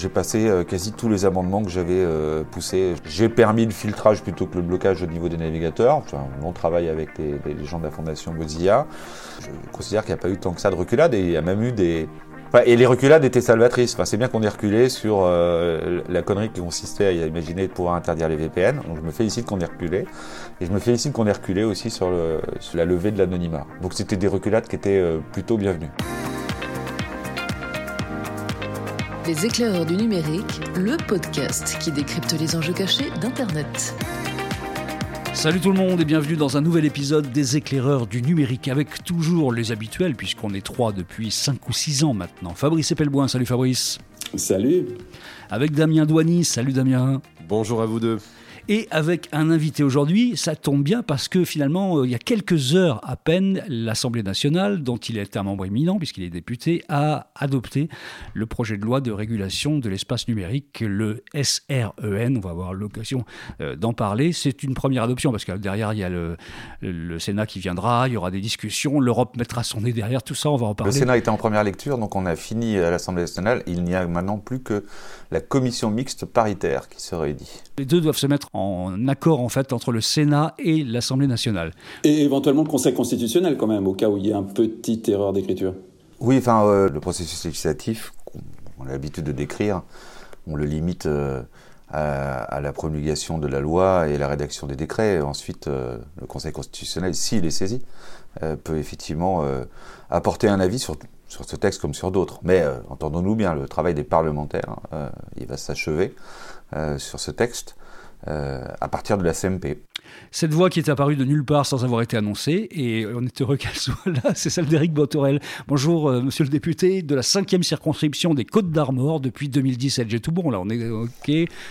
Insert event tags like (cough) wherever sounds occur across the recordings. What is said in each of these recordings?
J'ai passé quasi tous les amendements que j'avais poussés. J'ai permis le filtrage plutôt que le blocage au niveau des navigateurs. Enfin, on travaille avec les, gens de la fondation Mozilla. Je considère qu'il n'y a pas eu tant que ça de reculade et il y a même eu des, et les reculades étaient salvatrices. Enfin, c'est bien qu'on ait reculé sur euh, la connerie qui consistait à imaginer de pouvoir interdire les VPN. Donc je me félicite qu'on ait reculé. Et je me félicite qu'on ait reculé aussi sur, le, sur la levée de l'anonymat. Donc c'était des reculades qui étaient euh, plutôt bienvenues. Les éclaireurs du numérique, le podcast qui décrypte les enjeux cachés d'Internet. Salut tout le monde et bienvenue dans un nouvel épisode des éclaireurs du numérique avec toujours les habituels puisqu'on est trois depuis 5 ou 6 ans maintenant. Fabrice Epelboin, salut Fabrice. Salut. Avec Damien Douany, salut Damien. Bonjour à vous deux et avec un invité aujourd'hui. Ça tombe bien parce que finalement, euh, il y a quelques heures à peine, l'Assemblée nationale, dont il est un membre éminent puisqu'il est député, a adopté le projet de loi de régulation de l'espace numérique, le SREN. On va avoir l'occasion euh, d'en parler. C'est une première adoption parce que derrière, il y a le, le, Sénat qui viendra, il y aura des discussions, l'Europe mettra son nez derrière, tout ça, on va en parler. Le Sénat était en première lecture, donc on a fini à l'Assemblée nationale. Il n'y a maintenant plus que la commission mixte paritaire qui se réunit. Les deux doivent se mettre en accord en fait entre le Sénat et l'Assemblée nationale. Et éventuellement le Conseil constitutionnel quand même, au cas où il y a une petite erreur d'écriture. Oui, enfin euh, le processus législatif, qu'on a l'habitude de décrire, on le limite euh, à, la promulgation de la loi et la rédaction des décrets. Ensuite, euh, le Conseil constitutionnel, s'il est saisi, peut effectivement apporter un avis sur sur ce texte comme sur d'autres. Mais entendons-nous bien, le travail des parlementaires, il va s'achever sur ce texte. Euh, à partir de la CMP. Cette voix qui est apparue de nulle part sans avoir été annoncée, et on est heureux (laughs) qu'elle soit là, c'est celle d'Éric Botorel. Bonjour, euh, monsieur le député de la cinquième circonscription des Côtes d'Armor depuis 2017. J'ai tout bon, là, on est OK.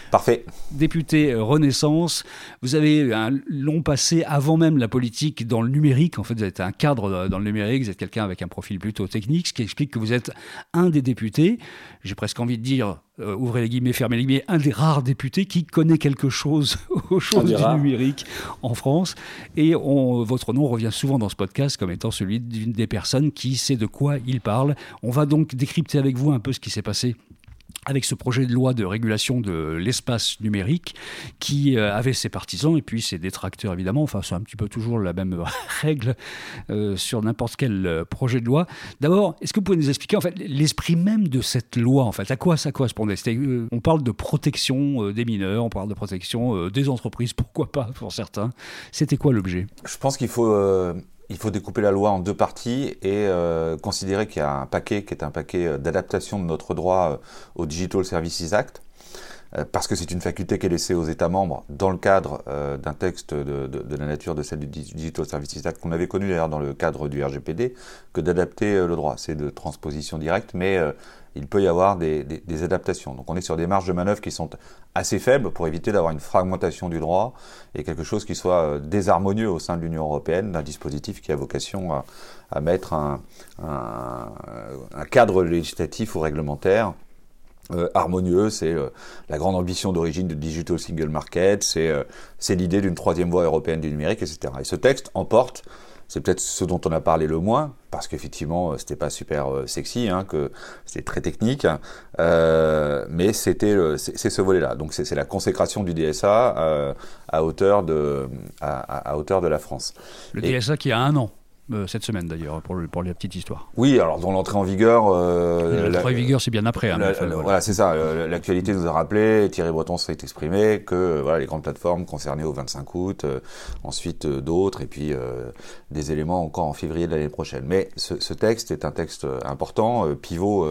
Parfait. Député euh, Renaissance, vous avez un long passé avant même la politique dans le numérique. En fait, vous êtes un cadre dans le numérique, vous êtes quelqu'un avec un profil plutôt technique, ce qui explique que vous êtes un des députés, j'ai presque envie de dire euh, ouvrez les guillemets, fermez les guillemets, un des rares députés qui connaît quelque chose (laughs) aux choses du numérique en France. Et on, votre nom revient souvent dans ce podcast comme étant celui d'une des personnes qui sait de quoi il parle. On va donc décrypter avec vous un peu ce qui s'est passé avec ce projet de loi de régulation de l'espace numérique qui euh, avait ses partisans et puis ses détracteurs évidemment. Enfin, c'est un petit peu toujours la même (laughs) règle euh, sur n'importe quel euh, projet de loi. D'abord, est-ce que vous pouvez nous expliquer en fait l'esprit même de cette loi en fait? À quoi ça correspondait? On parle de protection des mineurs, on parle de protection des entreprises, pourquoi pas pour certains. C'était quoi l'objet? Je pense qu'il faut il faut découper la loi en deux parties et euh, considérer qu'il y a un paquet qui est un paquet euh, d'adaptation de notre droit euh, au Digital Services Act, parce que c'est une faculté qui est laissée aux États membres dans le cadre d'un texte de, de, la nature de celle du Digital Services Act qu'on avait connu d'ailleurs dans le cadre du RGPD, que d'adapter le droit. C'est de transposition directe, mais il peut y avoir des, adaptations. Donc on est sur des marges de manœuvre qui sont assez faibles pour éviter d'avoir une fragmentation du droit et quelque chose qui soit euh, désharmonieux au sein de l'Union européenne, d'un dispositif qui a vocation à, mettre un, cadre législatif ou réglementaire euh, harmonieux, c'est euh, la grande ambition d'origine du Digital Single Market, c'est l'idée d'une troisième voie européenne du numérique, etc. Et ce texte emporte c'est peut-être ce dont on a parlé le moins, parce qu'effectivement, euh, c'était pas super euh, sexy, hein, que c'était très technique, euh, mais c'était c'est ce volet-là. Donc c'est la consécration du DSA à hauteur de à, hauteur de la France. Le DSA qui a un an. Euh, cette semaine d'ailleurs, pour, pour la petite histoire. Oui, alors dans l'entrée en vigueur. Euh, l'entrée en vigueur, c'est bien après. Hein, voilà, c'est ça. L'actualité nous a rappelé, Thierry Breton s'est exprimé, que voilà, les grandes plateformes concernées au 25 août, euh, ensuite d'autres, et puis des éléments encore en février de l'année prochaine. Mais ce, ce, texte est un texte important, pivot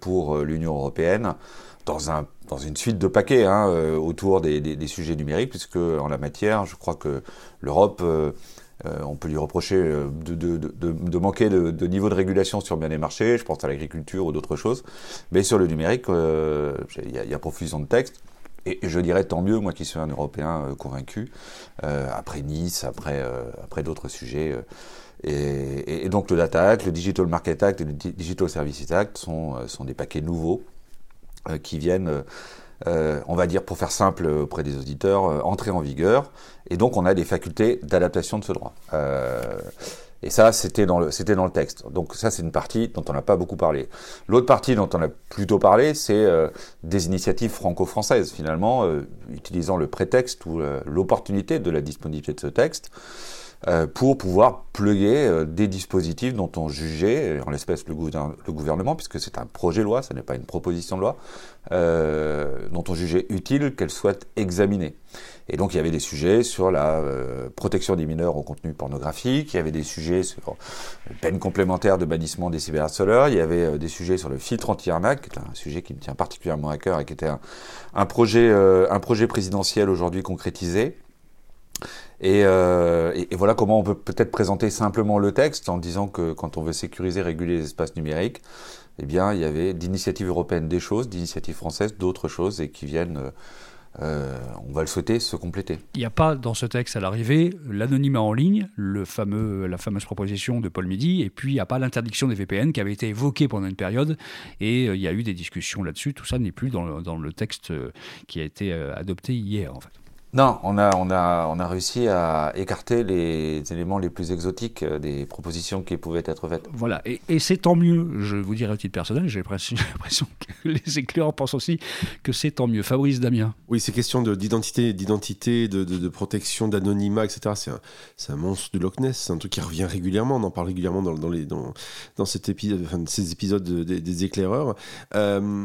pour l'Union européenne. Dans, un, dans une suite de paquets hein, autour des, des, des, sujets numériques, puisque en la matière, je crois que l'Europe euh, on peut lui reprocher euh, de, manquer de, niveau de régulation sur bien des marchés, je pense à l'agriculture ou d'autres choses, mais sur le numérique, euh, il y, a profusion de textes. Et, je dirais tant mieux, moi qui suis un Européen convaincu, après Nice, après, d'autres sujets. Et, donc le Data Act, le Digital Market Act et le Digital Services Act sont des paquets nouveaux qui viennent euh, on va dire pour faire simple auprès des auditeurs, euh, entrer en vigueur. Et donc on a des facultés d'adaptation de ce droit. Euh, Et ça, c'était dans le, c'était dans le texte. Donc ça, c'est une partie dont on n'a pas beaucoup parlé. L'autre partie dont on a plutôt parlé, c'est euh, des initiatives franco-françaises, finalement, euh, utilisant le prétexte ou euh, l'opportunité de la disponibilité de ce texte pour pouvoir pluguer des dispositifs dont on jugeait, en l'espèce le, gouvernement, puisque c'est un projet de loi, ce n'est pas une proposition de loi, dont on jugeait utile qu'elle soit examinée. Et donc il y avait des sujets sur la euh, protection des mineurs au contenu pornographique, il y avait des sujets sur peine complémentaire de bannissement des cyberharceleurs, il y avait euh, des sujets sur le filtre anti-arnaque, qui est un sujet qui me tient particulièrement à cœur et qui était un, projet, euh, un projet présidentiel aujourd'hui concrétisé. Et, et, voilà comment on peut peut-être présenter simplement le texte en disant que quand on veut sécuriser, réguler les espaces numériques, eh bien, il y avait d'initiatives européennes des choses, d'initiatives françaises d'autres choses et qui viennent euh, on va le souhaiter se compléter. Il n'y a pas dans ce texte à l'arrivée l'anonymat en ligne, le la fameuse proposition de Paul Midi, et puis il n'y a pas l'interdiction des VPN qui avait été évoquée pendant une période, et euh, il y a eu des discussions là-dessus. Tout ça n'est plus dans dans le, texte euh, qui a été adopté hier, en fait. Non, on a, on, a, on a réussi à écarter les éléments les plus exotiques euh, des propositions qui pouvaient être faites. Voilà, et, et c'est tant mieux, je vous dirais au titre personnel, (laughs) j'ai l'impression que les éclaireurs pensent aussi que c'est tant mieux. Fabrice Damien. Oui, ces questions d'identité, d'identité, de, de, de, protection, d'anonymat, etc., c'est un, un, monstre du Loch Ness, c'est un truc qui revient régulièrement, on en parle régulièrement dans, dans, les, dans, dans cet épisode, enfin, ces épisodes des, éclaireurs. Euh,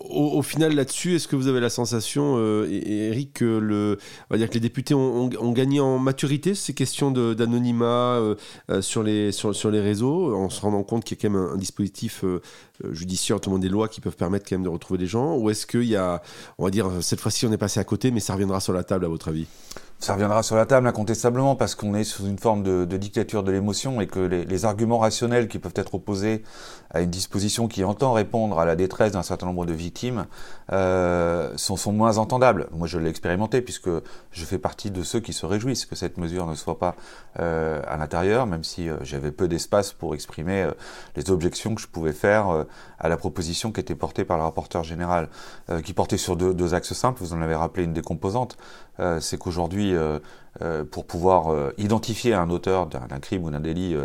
au, final, là-dessus, est-ce que vous avez la sensation, euh, Eric, que le on va dire que les députés ont, gagné en maturité ces questions d'anonymat euh, euh, sur, les, sur, sur, les réseaux, en se rendant compte qu'il y a quand même un, dispositif euh, judiciaire, notamment des lois qui peuvent permettre quand même de retrouver des gens Ou est-ce qu'il y a, on va dire, cette fois-ci on est passé à côté, mais ça reviendra sur la table à votre avis? Ça reviendra sur la table incontestablement parce qu'on est sous une forme de, dictature de l'émotion et que les, arguments rationnels qui peuvent être opposés à une disposition qui entend répondre à la détresse d'un certain nombre de victimes euh, sont, moins entendables. Moi, je l'ai expérimenté puisque je fais partie de ceux qui se réjouissent que cette mesure ne soit pas euh, à l'intérieur, même si j'avais peu d'espace pour exprimer les objections que je pouvais faire à la proposition qui était portée par le rapporteur général, qui portait sur deux, axes simples. Vous en avez rappelé une des composantes. C'est qu'aujourd'hui euh, euh, pour pouvoir euh, identifier un auteur d'un crime ou d'un délit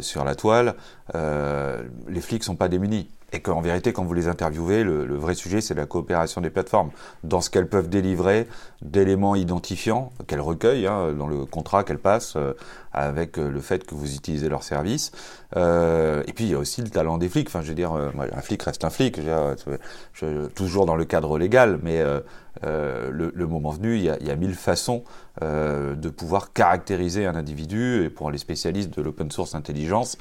sur la toile, les flics sont pas démunis. Et qu'en vérité, quand vous les interviewez, le, le vrai sujet, c'est la coopération des plateformes. Dans ce qu'elles peuvent délivrer d'éléments identifiants qu'elles recueillent hein, dans le contrat qu'elles passent avec le fait que vous utilisez leur service. Euh, et puis il y a aussi le talent des flics. Enfin, je veux dire, un flic reste un flic. Je, je, toujours dans le cadre légal, mais euh, le, moment venu, il y a, mille façons euh, de pouvoir caractériser un individu. Et pour les spécialistes de l'open source intelligence,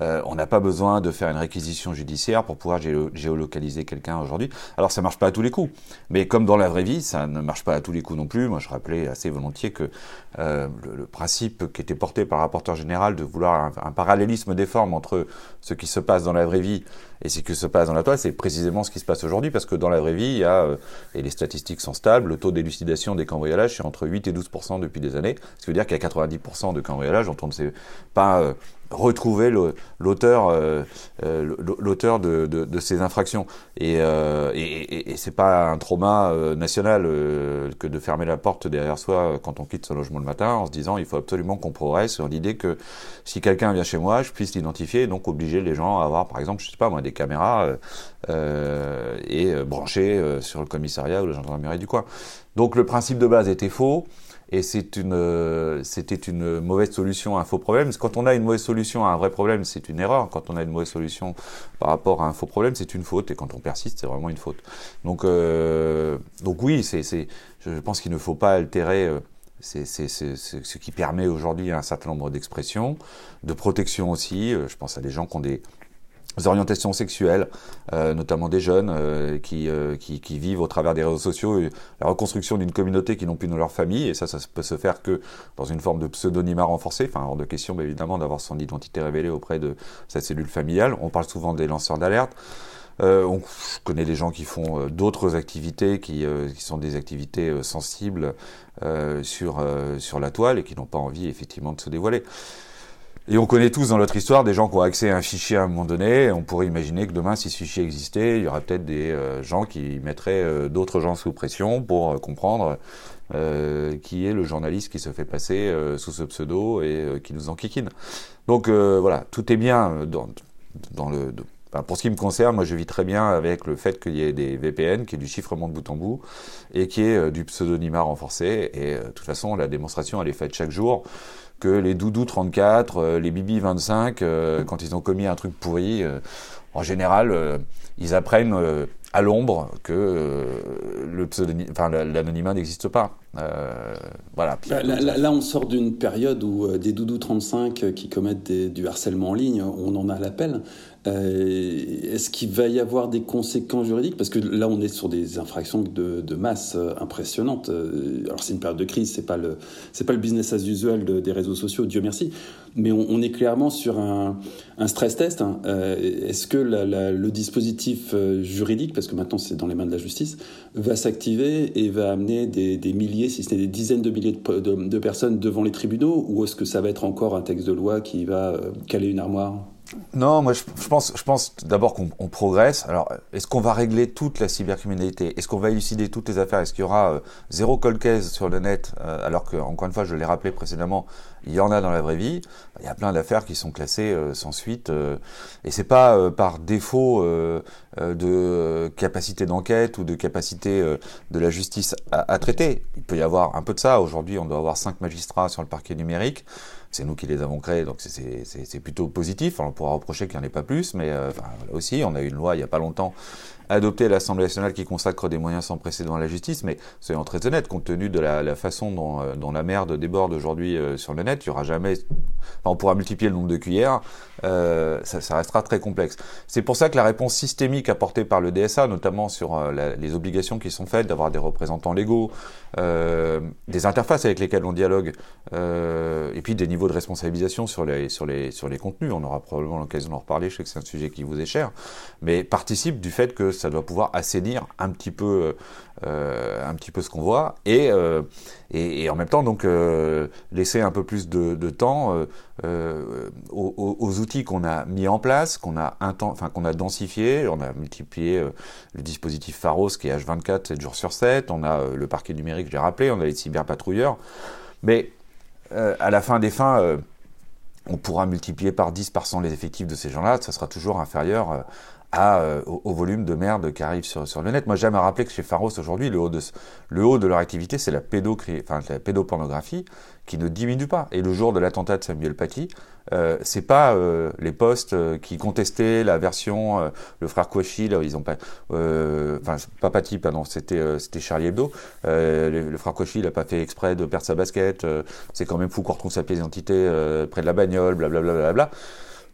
euh, on n'a pas besoin de faire une réquisition judiciaire pour pouvoir géolocaliser quelqu'un aujourd'hui. Alors ça marche pas à tous les coups, mais comme dans la vraie vie, ça ne marche pas à tous les coups non plus. Moi, je rappelais assez volontiers que le, le, principe qui était porté par le rapporteur général de vouloir un, un, parallélisme des formes entre ce qui se passe dans la vraie vie et ce qui se passe dans la toile, c'est précisément ce qui se passe aujourd'hui, parce que dans la vraie vie, il y a, euh, et les statistiques sont stables, le taux d'élucidation des cambriolages, c'est entre 8 et 12% depuis des années, ce qui veut dire qu'il y a 90% de cambriolages dont on ne sait pas euh, retrouver l'auteur euh, euh, de, ces infractions. Et, euh, et, c'est pas un trauma euh, national que de fermer la porte derrière soi quand on quitte son logement le matin en se disant il faut absolument qu'on progresse sur l'idée que si quelqu'un vient chez moi je puisse l'identifier et donc obliger les gens à avoir par exemple je sais pas moi des caméras et brancher sur le commissariat ou la gendarmerie du coin. Donc le principe de base était faux et une, c'était une mauvaise solution à un faux problème. Quand on a une mauvaise solution à un vrai problème, c'est une erreur. Quand on a une mauvaise solution par rapport à un faux problème, c'est une faute. Et quand on persiste, c'est vraiment une faute. Donc, euh, donc oui, je pense qu'il ne faut pas altérer. Euh, ce qui permet aujourd'hui un certain nombre d'expressions, de protection aussi. Euh, je pense à des gens qui ont des, orientations sexuelles, euh, notamment des jeunes euh, qui, euh, qui, qui, vivent au travers des réseaux sociaux la reconstruction d'une communauté qui n'ont plus dans leur famille, et ça, ça peut se faire que dans une forme de pseudonymat renforcé, enfin hors de question évidemment d'avoir son identité révélée auprès de sa cellule familiale. On parle souvent des lanceurs d'alerte. Euh, on connaît des gens qui font d'autres activités qui, qui, sont des activités sensibles sur, sur la toile et qui n'ont pas envie effectivement de se dévoiler. Et on connaît tous dans notre histoire des gens qui ont accès à un fichier à un moment donné. On pourrait imaginer que demain, si ce fichier existait, il y aurait peut-être des euh, gens qui mettraient euh, d'autres gens sous pression pour euh, comprendre qui est le journaliste qui se fait passer sous ce pseudo et qui nous enquiquine. Donc voilà, tout est bien dans, dans le. pour ce qui me concerne, moi je vis très bien avec le fait qu'il y ait des VPN, qu'il y ait du chiffrement de bout en bout et qu'il y ait du pseudonymat renforcé. Et de toute façon, la démonstration, elle est faite chaque jour les Doudou 34, euh, les Bibi 25, euh, quand ils ont commis un truc pourri, euh, en général, ils apprennent à l'ombre que le l'anonymat n'existe pas. voilà. Là, on sort d'une période où des doudous 35 qui commettent du harcèlement en ligne, on en a l'appel. Euh, est-ce qu'il va y avoir des conséquences juridiques? Parce que là, on est sur des infractions de, masse euh, impressionnantes. Euh, alors, c'est une période de crise, c'est pas le c'est pas le business as usual des réseaux sociaux, Dieu merci. Mais on, est clairement sur un, stress test. Hein. Est-ce que le dispositif juridique, parce que maintenant c'est dans les mains de la justice, va s'activer et va amener des, milliers, si ce n'est des dizaines de milliers de, de personnes devant les tribunaux, ou est-ce que ça va être encore un texte de loi qui va caler une armoire? Non, moi je, pense, je pense d'abord qu'on progresse. Alors, est-ce qu'on va régler toute la cybercriminalité? Est-ce qu'on va élucider toutes les affaires? Est-ce qu'il y aura euh, zéro cold sur le net euh, Alors que, encore une fois, je l'ai rappelé précédemment, il y en a dans la vraie vie. Il y a plein d'affaires qui sont classées euh, sans suite. et c'est pas par défaut de capacité d'enquête ou de capacité de la justice à, à, traiter. Il peut y avoir un peu de ça. Aujourd'hui, on doit avoir cinq magistrats sur le parquet numérique c'est nous qui les avons créés, donc c'est plutôt positif. on pourra reprocher qu'il n'y en ait pas plus, mais euh, aussi, on a eu une loi il n'y a pas longtemps adoptée à l'Assemblée nationale qui consacre des moyens sans précédent à la justice, mais soyons très honnêtes, compte tenu de la, façon dont, euh, dont, la merde déborde aujourd'hui euh, sur le net, il y aura jamais, on pourra multiplier le nombre de cuillères, ça, ça, restera très complexe. C'est pour ça que la réponse systémique apportée par le DSA, notamment sur les obligations qui sont faites d'avoir des représentants légaux, des interfaces avec lesquelles on dialogue, et puis des niveaux de responsabilisation sur les, sur les, sur les contenus. On aura probablement l'occasion d'en reparler, je sais que c'est un sujet qui vous est cher, mais participe du fait que ça doit pouvoir assainir un petit peu, euh, un petit peu ce qu'on voit et, euh, et, en même temps donc euh, laisser un peu plus de, temps aux, outils qu'on a mis en place, qu'on a, enfin, qu'on a densifié. On a multiplié le dispositif Pharos qui est H24 7 jours sur 7. On a le parquet numérique, j'ai rappelé. On a les cyberpatrouilleurs. Mais à la fin des fins, on pourra multiplier par 10 par 100 les effectifs de ces gens-là, ça sera toujours inférieur euh, à, au, volume de merde qui arrive sur, sur le net. Moi, j'aime rappeler que chez Pharos, aujourd'hui, le, haut de, le haut de leur activité, c'est la, pédopornographie qui ne diminue pas. Et le jour de l'attentat de Samuel Paty, euh, c'est pas euh, les postes euh, qui contestaient la version euh, le frère Kouachi là ils ont pas enfin pas Paty pardon c'était c'était Charlie Hebdo le, le, frère Kouachi il a pas fait exprès de perdre sa basket c'est quand même fou qu'on retrouve sa pièce d'identité près de la bagnole blablabla bla, bla, bla,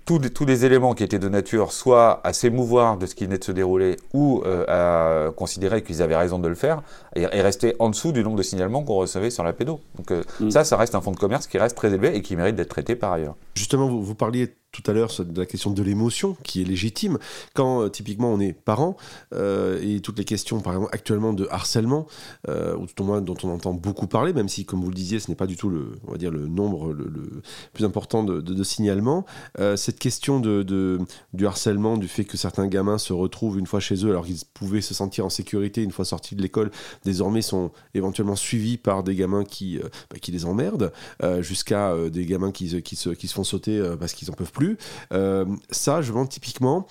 tous, tous les éléments qui étaient de nature soit à s'émouvoir de ce qui venait de se dérouler ou euh, à considérer qu'ils avaient raison de le faire et, rester en dessous du nombre de signalements qu'on recevait sur la pédo. Donc euh, mm. ça, ça reste un fonds de commerce qui reste très élevé et qui mérite d'être traité par ailleurs. Justement, vous, vous parliez tout à l'heure la question de l'émotion qui est légitime. Quand euh, typiquement on est parent euh, et toutes les questions, par exemple, actuellement de harcèlement, euh, ou tout au moins dont on entend beaucoup parler, même si, comme vous le disiez, ce n'est pas du tout le, on va dire, le nombre le, plus important de, de, signalements, cette question de, du harcèlement, du fait que certains gamins se retrouvent une fois chez eux alors qu'ils pouvaient se sentir en sécurité une fois sortis de l'école, désormais sont éventuellement suivis par des gamins qui, bah, qui les emmerdent, jusqu'à des gamins qui, qui, se, qui se font sauter parce qu'ils en peuvent plus euh, ça, je vends typiquement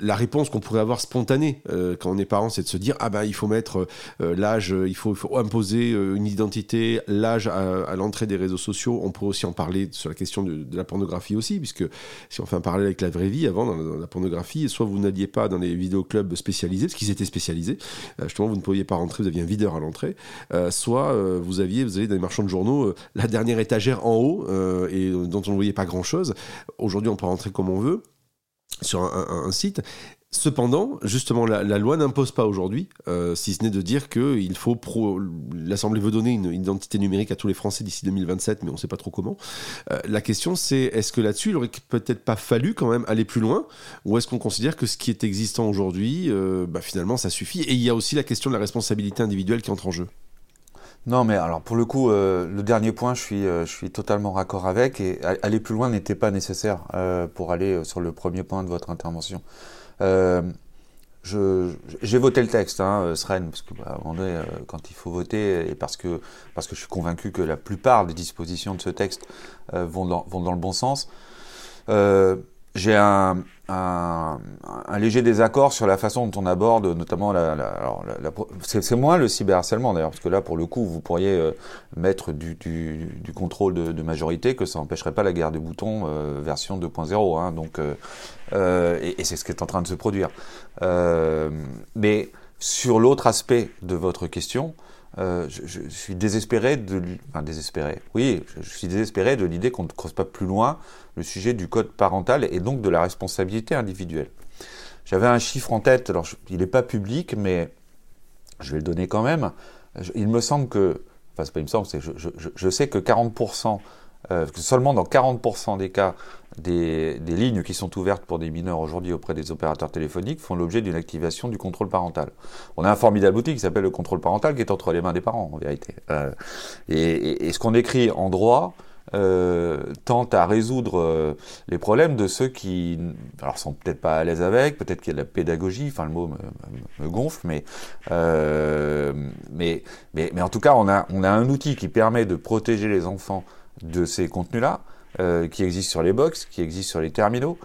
la réponse qu'on pourrait avoir spontanée euh, quand on est parent, c'est de se dire ah ben il faut mettre euh, l'âge, il faut, imposer une identité, l'âge à, l'entrée des réseaux sociaux. On pourrait aussi en parler sur la question de, la pornographie aussi, puisque si on fait un parallèle avec la vraie vie, avant dans la, pornographie, soit vous n'alliez pas dans les vidéoclubs spécialisés, parce qu'ils étaient spécialisés, justement vous ne pouviez pas rentrer, vous aviez un videur à l'entrée, soit vous aviez, vous allez dans les marchands de journaux, la dernière étagère en haut et dont on ne voyait pas grand chose. Aujourd'hui on peut rentrer comme on veut sur un, site. Cependant, justement, la, loi n'impose pas aujourd'hui, euh, si ce n'est de dire qu'il faut l'Assemblée veut donner une, identité numérique à tous les Français d'ici 2027, mais on ne sait pas trop comment. Euh, la question, c'est est-ce que là-dessus, il aurait peut-être pas fallu quand même aller plus loin, ou est-ce qu'on considère que ce qui est existant aujourd'hui, euh, bah, finalement, ça suffit? Et il y a aussi la question de la responsabilité individuelle qui entre en jeu. Non, mais alors pour le coup, le dernier point, je suis, je suis totalement raccord avec et aller plus loin n'était pas nécessaire pour aller sur le premier point de votre intervention j'ai voté le texte, hein, euh, parce que bah, à un moment donné, euh, quand il faut voter, et parce que, parce que je suis convaincu que la plupart des dispositions de ce texte euh, vont, dans, vont dans le bon sens. j'ai un, un, un, léger désaccord sur la façon dont on aborde, notamment la. la, la, c'est moins le cyberharcèlement d'ailleurs, parce que là, pour le coup, vous pourriez euh, mettre du, du, du contrôle de, de, majorité, que ça n'empêcherait pas la guerre des boutons euh, version 2.0. Hein, donc, euh, et, et c'est ce qui est en train de se produire. mais sur l'autre aspect de votre question, euh, je, suis désespéré de, enfin désespéré. Oui, je, suis désespéré de l'idée qu'on ne creuse pas plus loin le sujet du code parental et donc de la responsabilité individuelle. J'avais un chiffre en tête, alors il n'est pas public, mais je vais le donner quand même. Il me semble que, enfin c'est pas il me semble, c'est je, sais que 40%, euh, seulement dans 40% des cas, des, lignes qui sont ouvertes pour des mineurs aujourd'hui auprès des opérateurs téléphoniques font l'objet d'une activation du contrôle parental. On a un formidable outil qui s'appelle le contrôle parental qui est entre les mains des parents en vérité. Euh, et, ce qu'on écrit en droit, euh, tente à résoudre euh, les problèmes de ceux qui, alors sont peut-être pas à l'aise avec, peut-être qu'il y a de la pédagogie, enfin le mot me, gonfle, mais, mais, mais, mais, en tout cas, on a, on a un outil qui permet de protéger les enfants de ces contenus-là, euh, qui existent sur les box, qui existent sur les terminaux,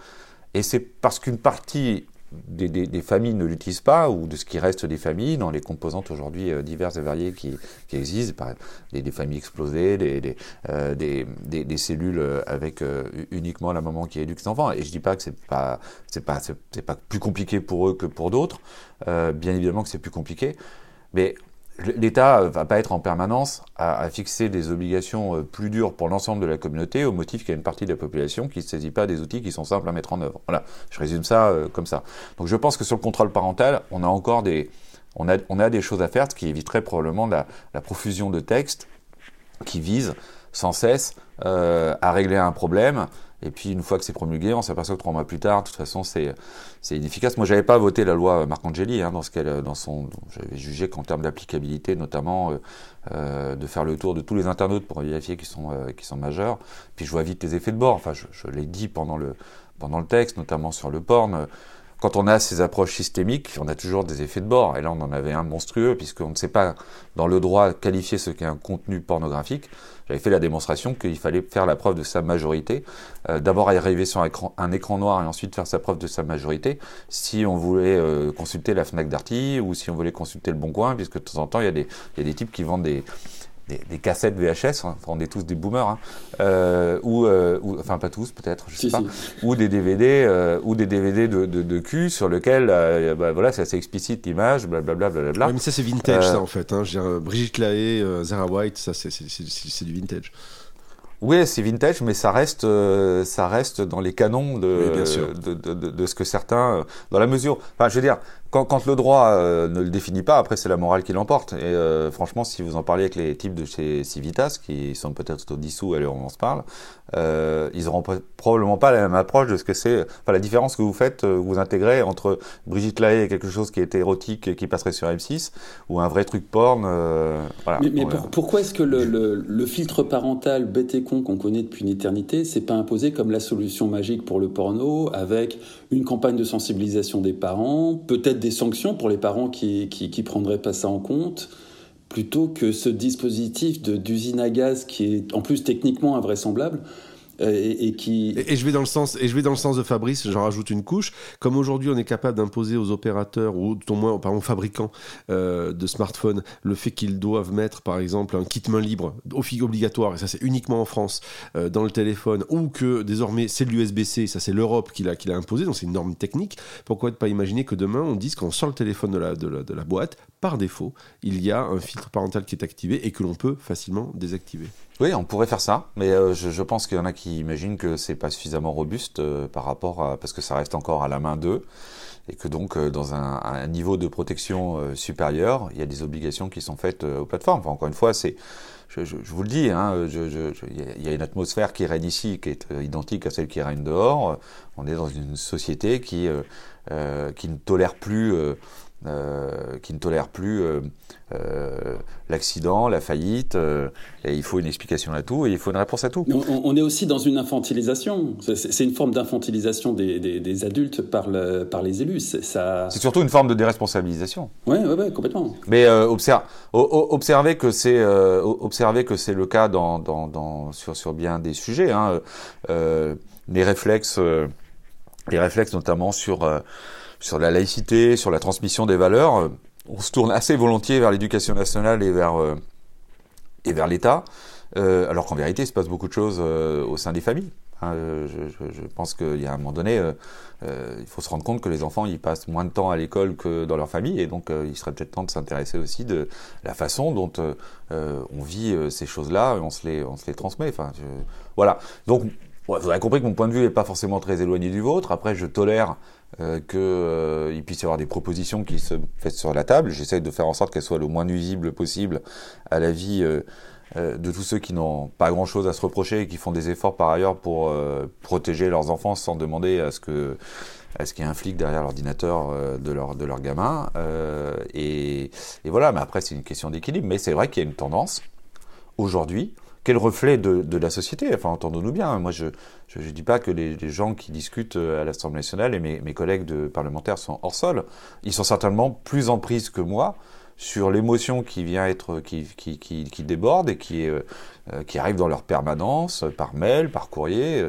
et c'est parce qu'une partie des, familles ne l'utilisent pas, ou de ce qui reste des familles, dans les composantes aujourd'hui euh, diverses et variées qui, existent, par, des, des, familles explosées, des, euh, cellules avec euh, uniquement la maman qui éduque ses enfants. Et je dis pas que c'est pas pas pas plus compliqué pour eux que pour d'autres. Bien évidemment que c'est plus compliqué, mais L'État va pas être en permanence à, fixer des obligations euh, plus dures pour l'ensemble de la communauté au motif qu'il y a une partie de la population qui ne saisit pas des outils qui sont simples à mettre en œuvre. Voilà, je résume ça euh, comme ça. Donc je pense que sur le contrôle parental, on a encore des, on a, on a des choses à faire, ce qui éviterait probablement la, la profusion de textes qui visent sans cesse euh, à régler un problème et puis une fois que c'est promulgué, on s'aperçoit que trois mois plus tard, de toute façon, c'est inefficace. Moi, j'avais pas voté la loi Marcangeli hein, dans ce qu'elle, dans son, j'avais jugé qu'en termes d'applicabilité, notamment, euh, euh, de faire le tour de tous les internautes pour vérifier qu'ils sont euh, sont majeurs. Puis je vois vite les effets de bord. Enfin, je, je l'ai dit pendant le pendant le texte, notamment sur le porn quand on a ces approches systémiques, on a toujours des effets de bord. Et là, on en avait un monstrueux, puisqu'on ne sait pas, dans le droit, qualifier ce qu'est un contenu pornographique. J'avais fait la démonstration qu'il fallait faire la preuve de sa majorité. Euh, D'abord arriver sur un écran, noir et ensuite faire sa preuve de sa majorité. Si on voulait euh, consulter la FNAC Darty ou si on voulait consulter le Bon Coin, puisque de temps en temps, il y a des types qui vendent des, des, des, cassettes VHS, hein, on est tous des boomers, hein, euh, ou, euh, ou, enfin pas tous peut-être, je sais si, pas, si. ou des DVD, euh, ou des DVD de, de, de cul sur lequel, euh, bah, voilà, c'est assez explicite l'image, blablabla, blablabla. Ouais, mais ça c'est vintage ça en fait. Hein. Dire, Brigitte Lahaye, Zara White, ça c'est du vintage. Oui, c'est vintage, mais ça reste, euh, ça reste dans les canons de, oui, de, de, de, de, ce que certains, dans la mesure. Enfin, je veux dire, quand, quand le droit euh, ne le définit pas, après c'est la morale qui l'emporte. Et euh, franchement, si vous en parlez avec les types de chez Civitas, qui sont peut-être dissous à l'heure où on se parle, euh, ils auront probablement pas la même approche de ce que c'est. Enfin, la différence que vous faites, euh, vous intégrez entre Brigitte Lahaye et quelque chose qui était érotique et qui passerait sur M6 ou un vrai truc porn. Euh, voilà. Mais, mais pour, pourquoi est-ce que le, le, le, filtre parental bête et con qu'on connaît depuis une éternité, c'est pas imposé comme la solution magique pour le porno avec une campagne de sensibilisation des parents, peut-être des sanctions pour les parents qui, qui, qui prendraient pas ça en compte, plutôt que ce dispositif d'usine à gaz qui est en plus techniquement invraisemblable. Euh, et, qui et, je vais dans le sens et je vais dans le sens de Fabrice j'en rajoute une couche. Comme aujourd'hui on est capable d'imposer aux opérateurs ou au moins aux fabricants euh, de smartphones le fait qu'ils doivent mettre par exemple un kit main libre obligatoire et ça c'est uniquement en France euh, dans le téléphone ou que désormais c'est l'USB-C ça c'est l'Europe qui l'a imposé donc c'est une norme technique. Pourquoi ne pas imaginer que demain on dise qu'on sort le téléphone de la boîte par défaut il y a un filtre parental qui est activé et que l'on peut facilement désactiver? Oui, on pourrait faire ça, mais euh, je, je, pense qu'il y en a qui imaginent que c'est pas suffisamment robuste euh, par rapport à parce que ça reste encore à la main d'eux et que donc euh, dans un, un, niveau de protection euh, supérieur, il y a des obligations qui sont faites euh, aux plateformes. Enfin, encore une fois, c'est je, je, je, vous le dis, hein, il y a une atmosphère qui règne ici qui est identique à celle qui règne dehors. On est dans une société qui qui ne tolère plus euh, qui ne tolère plus euh, euh, l'accident, la faillite. et il faut une explication à tout et il faut une réponse à tout. On, est aussi dans une infantilisation. C'est une forme d'infantilisation des, adultes par, le, par les élus. C'est surtout une forme de déresponsabilisation. Oui, ouais, ouais, complètement. Mais observez que c'est observez que c'est le cas dans, dans, dans, sur, sur bien des sujets. Hein. les réflexes, les réflexes notamment sur sur la laïcité, sur la transmission des valeurs, euh, on se tourne assez volontiers vers l'éducation nationale et vers, euh, et vers l'État, euh, alors qu'en vérité, il se passe beaucoup de choses au sein des familles. Hein, je, pense qu'il y a un moment donné, il faut se rendre compte que les enfants, ils passent moins de temps à l'école que dans leur famille, et donc il serait peut-être temps de s'intéresser aussi de la façon dont on vit ces choses-là, on se les, on se les transmet. Enfin, voilà. Donc, vous avez compris que mon point de vue n'est pas forcément très éloigné du vôtre. Après, je tolère euh, qu'il euh, puisse y avoir des propositions qui se fassent sur la table. J'essaie de faire en sorte qu'elles soient le moins nuisibles possible à la vie euh, de tous ceux qui n'ont pas grand-chose à se reprocher et qui font des efforts par ailleurs pour protéger leurs enfants sans demander à ce que est-ce qu'il y a un flic derrière l'ordinateur de leur gamin. Et voilà. Mais après c'est une question d'équilibre. Mais c'est vrai qu'il y a une tendance aujourd'hui quel reflet de, la société Enfin, entendons-nous bien. Moi, je ne dis pas que les, gens qui discutent euh, à l'Assemblée nationale et mes, collègues de parlementaires sont hors sol. Ils sont certainement plus en prise que moi sur l'émotion qui vient être qui, déborde et euh, euh, qui arrive dans leur permanence par mail, par courrier,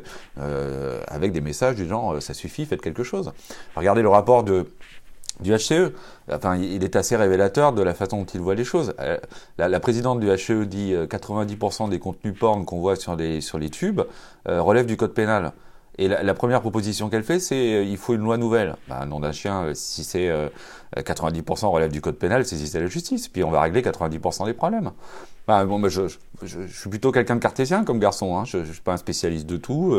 avec des messages du genre ça suffit, faites quelque chose. Regardez le rapport de du HCE. Enfin, il est assez révélateur de la façon dont il voit les choses. Euh, la, présidente du HCE dit 90% euh, des contenus porn qu'on voit sur les, sur les tubes euh, relèvent du code pénal. Et la, première proposition qu'elle fait, c'est il faut une loi nouvelle. Bah, nom d'un chien, si c'est 90% relève du code pénal, c'est la justice. Puis on va régler 90% des problèmes. Bah, bon, je, je, suis plutôt quelqu'un de cartésien comme garçon. Hein. Je ne suis pas un spécialiste de tout.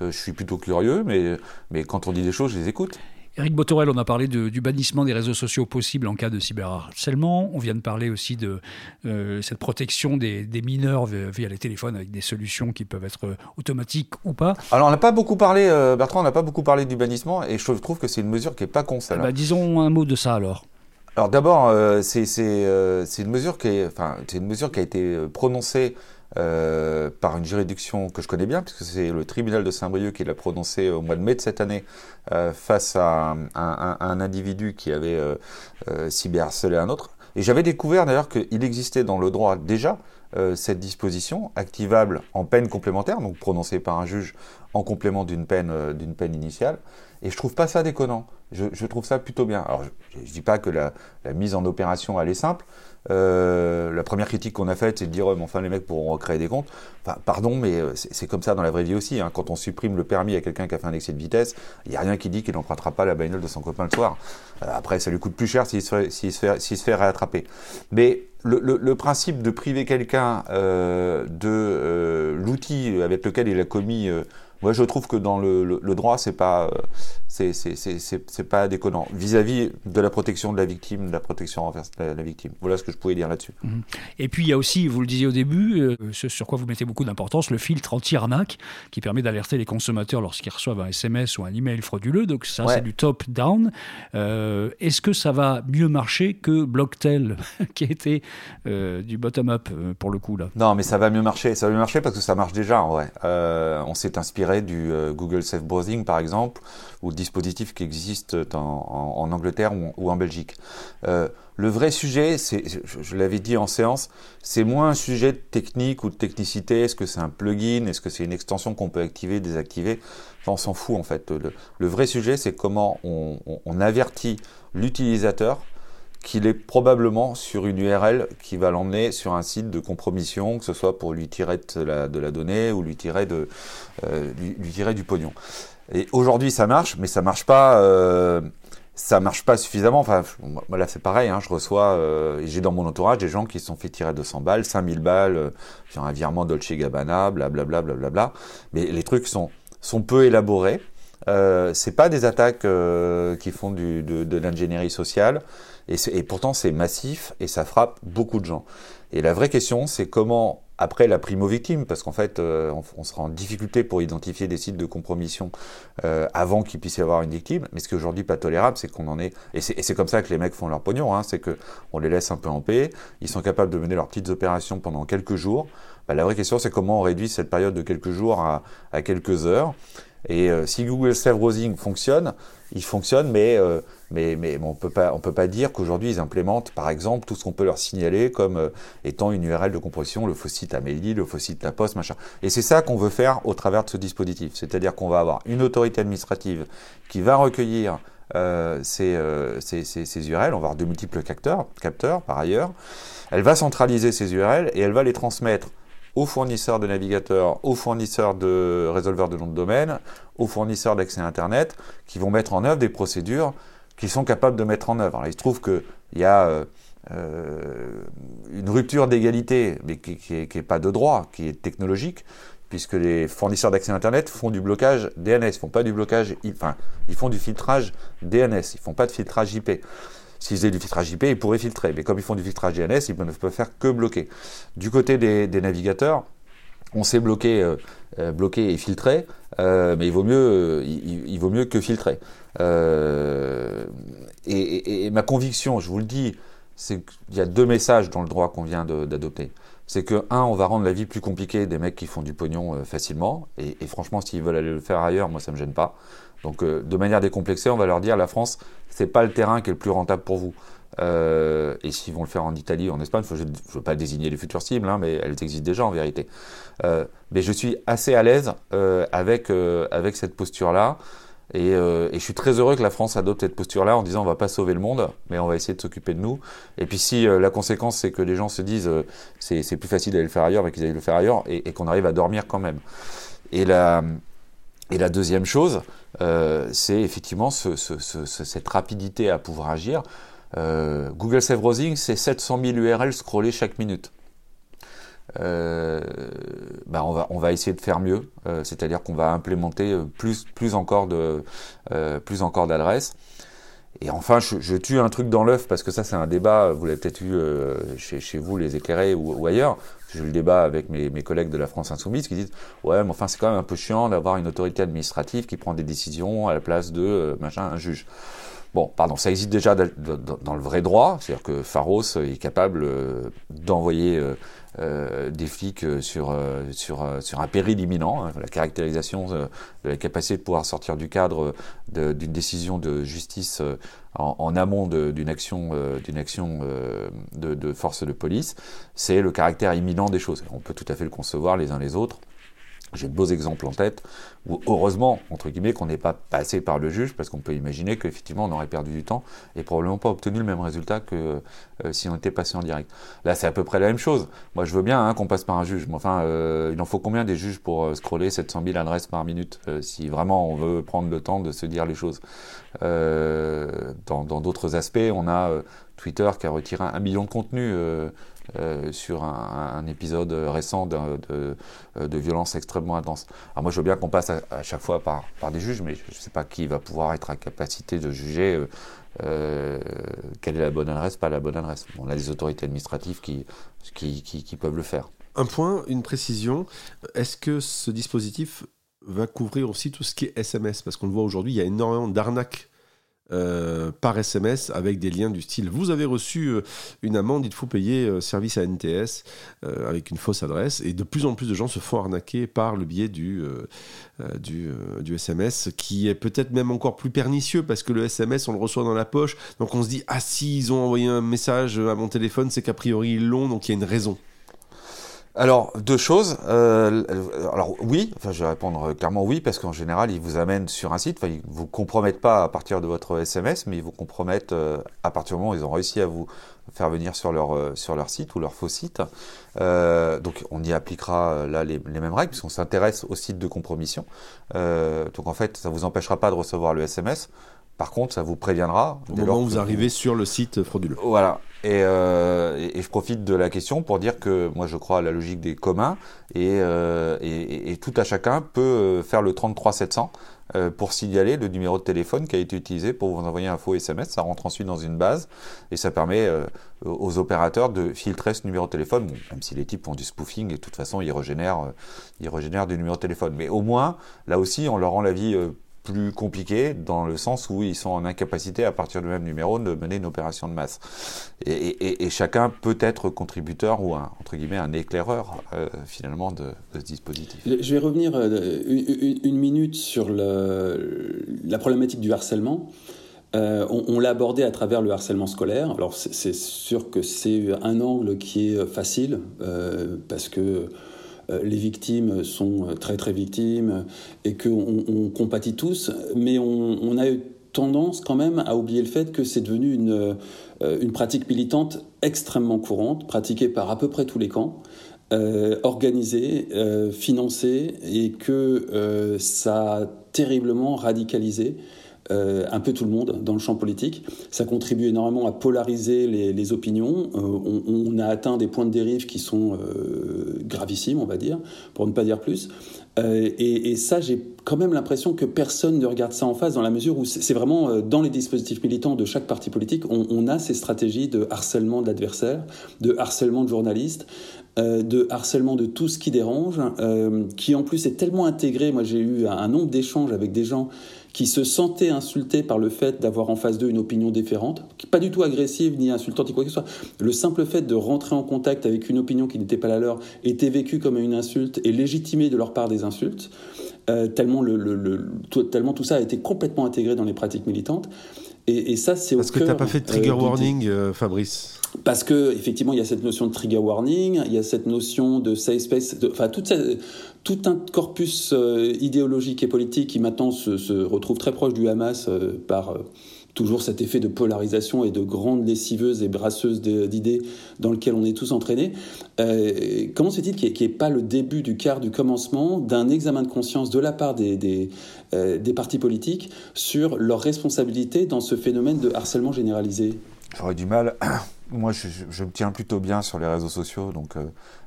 je suis plutôt curieux, mais, mais quand on dit des choses, je les écoute. Eric Botorel, on a parlé du bannissement des réseaux sociaux possible en cas de cyberharcèlement. On vient de parler aussi de euh, cette protection des, mineurs via les téléphones avec des solutions qui peuvent être euh, automatiques ou pas. Alors, on n'a pas beaucoup parlé, euh, Bertrand, on n'a pas beaucoup parlé du bannissement et je trouve que c'est une mesure qui n'est pas con, eh ben, disons un mot de ça alors. Alors d'abord, c'est une mesure qui enfin, c'est une mesure qui a été prononcée euh, par une juridiction que je connais bien, puisque c'est le tribunal de Saint-Brieuc qui l'a prononcé au mois de mai de cette année euh, face à, un individu qui avait euh, euh, cyberharcelé un autre. Et j'avais découvert d'ailleurs qu'il existait dans le droit déjà cette disposition activable en peine complémentaire, donc prononcée par un juge en complément d'une peine, d'une peine initiale. Et je trouve pas ça déconnant. Je, trouve ça plutôt bien. Alors, je, je dis pas que la, la, mise en opération elle est simple, euh, la première critique qu'on a faite, c'est de dire, enfin, les mecs pourront recréer des comptes. Enfin, pardon, mais euh, c'est comme ça dans la vraie vie aussi. Hein. Quand on supprime le permis à quelqu'un qui a fait un excès de vitesse, il n'y a rien qui dit qu'il n'empruntera pas la bagnole de son copain le soir. Euh, après, ça lui coûte plus cher s'il se, fait, réattraper. Mais le, principe de priver quelqu'un de l'outil avec lequel il a commis moi, je trouve que dans le, le, droit, c'est pas, c'est pas déconnant vis-à-vis de la protection de la victime, de la protection envers la, victime. Voilà ce que je pouvais dire là-dessus. Mhm. Et puis il y a aussi, vous le disiez au début, euh, ce sur quoi vous mettez beaucoup d'importance, le filtre anti-arnaque qui permet d'alerter les consommateurs lorsqu'ils reçoivent un SMS ou un email frauduleux. Donc ça, c'est du top-down. Euh, est-ce que ça va mieux marcher que Blocktel, (laughs) qui a été euh, du bottom-up pour le coup là? Non, mais ça va mieux marcher. Ça va mieux marcher parce que ça marche déjà. Ouais. on s'est inspiré du euh, Google Safe Browsing, par exemple, ou le dispositif qui existe en, Angleterre ou, en Belgique. Euh, le vrai sujet, c'est, je, l'avais dit en séance, c'est moins un sujet de technique ou de technicité. Est-ce que c'est un plugin? Est-ce que c'est une extension qu'on peut activer, désactiver? On s'en fout en fait. Le, vrai sujet, c'est comment on avertit l'utilisateur qu'il est probablement sur une URL qui va l'emmener sur un site de compromission, que ce soit pour lui tirer de la, donnée ou lui tirer, de, euh, lui, tirer du pognon. Et aujourd'hui, ça marche, mais ça marche. Euh, marche pas suffisamment. Enfin, là, c'est pareil. Hein, je reçois, euh, j'ai dans mon entourage des gens qui se sont fait tirer 200 balles, 5000 balles euh, sur un virement Dolce Gabbana, blablabla, blablabla. Bla, bla, Mais les trucs sont sont peu élaborés. Euh, c'est pas des attaques qui font de l'ingénierie sociale Et, pourtant, c'est massif et ça frappe beaucoup de gens. Et la vraie question, c'est comment, après la primo-victime, parce qu'en fait, euh, on, sera en difficulté pour identifier des sites de compromission euh, avant qu'il puisse y avoir une victime. Mais ce qui est aujourd'hui pas tolérable, c'est qu'on en est. Et c'est comme ça que les mecs font leur pognon, hein, c'est qu'on les laisse un peu en paix. Ils sont capables de mener leurs petites opérations pendant quelques jours. Bah, la vraie question, c'est comment on réduit cette période de quelques jours à, à quelques heures. Et euh, si Google Save Browsing fonctionne, il fonctionne, mais, euh, mais, mais on peut pas, on peut pas dire qu'aujourd'hui ils implémentent, par exemple, tout ce qu'on peut leur signaler comme euh, étant une URL de compression, le faux site Amélie, le faux site La Poste, machin. Et c'est ça qu'on veut faire au travers de ce dispositif. C'est-à-dire qu'on va avoir une autorité administrative qui va recueillir ces, ces, ces, URL, on va avoir de multiples capteurs, capteurs par ailleurs. Elle va centraliser ces URL et elle va les transmettre aux fournisseurs de navigateurs, aux fournisseurs de résolveurs de nom de domaine, aux fournisseurs d'accès Internet, qui vont mettre en œuvre des procédures qu'ils sont capables de mettre en œuvre. Il se trouve qu'il y a euh, euh, une rupture d'égalité, mais qui n'est pas de droit, qui est technologique, puisque les fournisseurs d'accès Internet font du blocage DNS, ils font pas du blocage, enfin, ils font du filtrage DNS, ils font pas de filtrage IP. S'ils faisaient du filtrage IP, ils pourraient filtrer. Mais comme ils font du filtrage DNS, ils ne peuvent faire que bloquer. Du côté des, navigateurs, on sait bloquer, euh, euh, bloquer et filtrer, euh, mais il vaut mieux, que filtrer. Et, ma conviction, je vous le dis, c'est qu'il y a deux messages dans le droit qu'on vient d'adopter. C'est que, un, on va rendre la vie plus compliquée des mecs qui font du pognon facilement. Et, franchement, s'ils veulent aller le faire ailleurs, moi, ça me gêne pas. Donc, de manière décomplexée, on va leur dire la France, c'est pas le terrain qui est le plus rentable pour vous. Euh, et s'ils vont le faire en Italie ou en Espagne, je ne veux pas désigner les futures cibles, hein, mais elles existent déjà en vérité. Euh, mais je suis assez à l'aise euh, avec, avec cette posture-là. Et, je suis très heureux que la France adopte cette posture-là en disant on va pas sauver le monde, mais on va essayer de s'occuper de nous. Et puis si la conséquence c'est que les gens se disent c'est plus facile d'aller le faire ailleurs, mais qu'ils aillent le faire ailleurs, et, qu'on arrive à dormir quand même. Et la, deuxième chose, c'est effectivement cette rapidité à pouvoir agir. Euh, Google Save Browsing, c'est 700 000 URL scrollés chaque minute. Euh, bah, on, va, on va essayer de faire mieux, c'est-à-dire qu'on va implémenter plus, plus encore de plus encore d'adresses. Et enfin, je, tue un truc dans l'œuf parce que ça, c'est un débat. Vous l'avez peut-être eu chez, chez, vous, les éclairés ou ailleurs. J'ai eu le débat avec mes, collègues de la France Insoumise qui disent Ouais, mais enfin, c'est quand même un peu chiant d'avoir une autorité administrative qui prend des décisions à la place de euh, machin, un juge. Bon, pardon, ça existe déjà dans le vrai droit, c'est-à-dire que Pharos est capable euh, d'envoyer euh, des flics sur, un péril imminent, hein, la caractérisation de la capacité de pouvoir sortir du cadre d'une décision de justice en, amont d'une action, euh, euh, de, force de police, c'est le caractère imminent des choses. On peut tout à fait le concevoir les uns les autres. J'ai de beaux exemples en tête où, heureusement, entre guillemets, qu'on n'est pas passé par le juge, parce qu'on peut imaginer qu'effectivement, on aurait perdu du temps et probablement pas obtenu le même résultat que euh, si on était passé en direct. Là, c'est à peu près la même chose. Moi, je veux bien hein, qu'on passe par un juge, mais enfin, il en faut combien des juges pour scroller 700 000 adresses par minute, si vraiment on veut prendre le temps de se dire les choses? Euh, dans d'autres aspects, on a euh, Twitter qui a retiré un, million de contenus euh, sur un, épisode récent de, de, violence extrêmement intense. Alors moi, je veux bien qu'on passe à, chaque fois par, par des juges, mais je ne sais pas qui va pouvoir être à capacité de juger quelle est la bonne adresse, pas la bonne adresse. On a des autorités administratives qui, qui, qui peuvent le faire. Un point, une précision. Est-ce que ce dispositif va couvrir aussi tout ce qui est SMS, parce qu'on le voit aujourd'hui, il y a énormément d'arnaques euh, par SMS avec des liens du style vous avez reçu euh, une amende, il faut payer euh, service à NTS avec une fausse adresse et de plus en plus de gens se font arnaquer par le biais du, du, du, SMS qui est peut-être même encore plus pernicieux parce que le SMS on le reçoit dans la poche donc on se dit ah si ils ont envoyé un message à mon téléphone c'est qu'a priori ils l'ont donc il y a une raison. Alors, deux choses. Euh, alors oui, enfin, je vais répondre clairement oui, parce qu'en général, ils vous amènent sur un site, enfin, ils vous compromettent pas à partir de votre SMS, mais ils vous compromettent euh, à partir du moment où ils ont réussi à vous faire venir sur leur, euh, sur leur site ou leur faux site. donc on y appliquera là les, mêmes règles, puisqu'on s'intéresse au site de compromission. donc en fait, ça vous empêchera pas de recevoir le SMS. Par contre, ça vous préviendra. Au moment où vous arrivez sur le site frauduleux. Voilà. Et, euh, et, je profite de la question pour dire que moi je crois à la logique des communs et, et tout à chacun peut faire le 33 700 euh, pour signaler le numéro de téléphone qui a été utilisé pour vous envoyer un faux SMS. Ça rentre ensuite dans une base et ça permet euh, aux opérateurs de filtrer ce numéro de téléphone, même si les types font du spoofing et de toute façon ils régénèrent, euh, ils régénèrent du numéro de téléphone. Mais au moins, là aussi, on leur rend la vie plus compliqué dans le sens où ils sont en incapacité à partir du même numéro de mener une opération de masse. Et, chacun peut être contributeur ou un, entre guillemets un éclaireur euh, finalement de, ce dispositif. Je vais revenir euh, une, minute sur la problématique du harcèlement. Euh, on, l'a abordé à travers le harcèlement scolaire. Alors c'est sûr que c'est un angle qui est facile parce que les victimes sont euh, très très victimes et qu'on on compatit tous, mais on, a eu tendance quand même à oublier le fait que c'est devenu une, euh, une pratique militante extrêmement courante, pratiquée par à peu près tous les camps. organisée, financée, et que ça a terriblement radicalisé euh, un peu tout le monde dans le champ politique. Ça contribue énormément à polariser les, opinions. Euh, on, a atteint des points de dérive qui sont euh, gravissimes, on va dire, pour ne pas dire plus. Et, ça, j'ai quand même l'impression que personne ne regarde ça en face, dans la mesure où c'est vraiment dans les dispositifs militants de chaque parti politique, on, a ces stratégies de harcèlement de l'adversaire, de harcèlement de journalistes, de harcèlement de tout ce qui dérange, qui en plus est tellement intégré. Moi, j'ai eu un nombre d'échanges avec des gens qui se sentaient insultés par le fait d'avoir en face d'eux une opinion différente, pas du tout agressive ni insultante, ni quoi que ce soit. Le simple fait de rentrer en contact avec une opinion qui n'était pas la leur était vécu comme une insulte et légitimé de leur part des insultes, euh, tellement, le, tellement tout ça a été complètement intégré dans les pratiques militantes. Et, ça, c'est Parce que tu n'as pas fait de trigger euh, warning, euh, Fabrice parce que effectivement, il y a cette notion de trigger warning, il y a cette notion de safe space, enfin toute cette, tout un corpus euh, idéologique et politique qui maintenant se, retrouve très proche du Hamas euh, par euh, toujours cet effet de polarisation et de grandes lessiveuses et brasseuses d'idées dans lequel on est tous entraînés. comment se fait-il qu'il n'y ait, pas le début du quart du commencement d'un examen de conscience de la part des, des, des partis politiques sur leur responsabilité dans ce phénomène de harcèlement généralisé? J'aurais du mal. (clears throat) Moi, je, je, me tiens plutôt bien sur les réseaux sociaux, donc,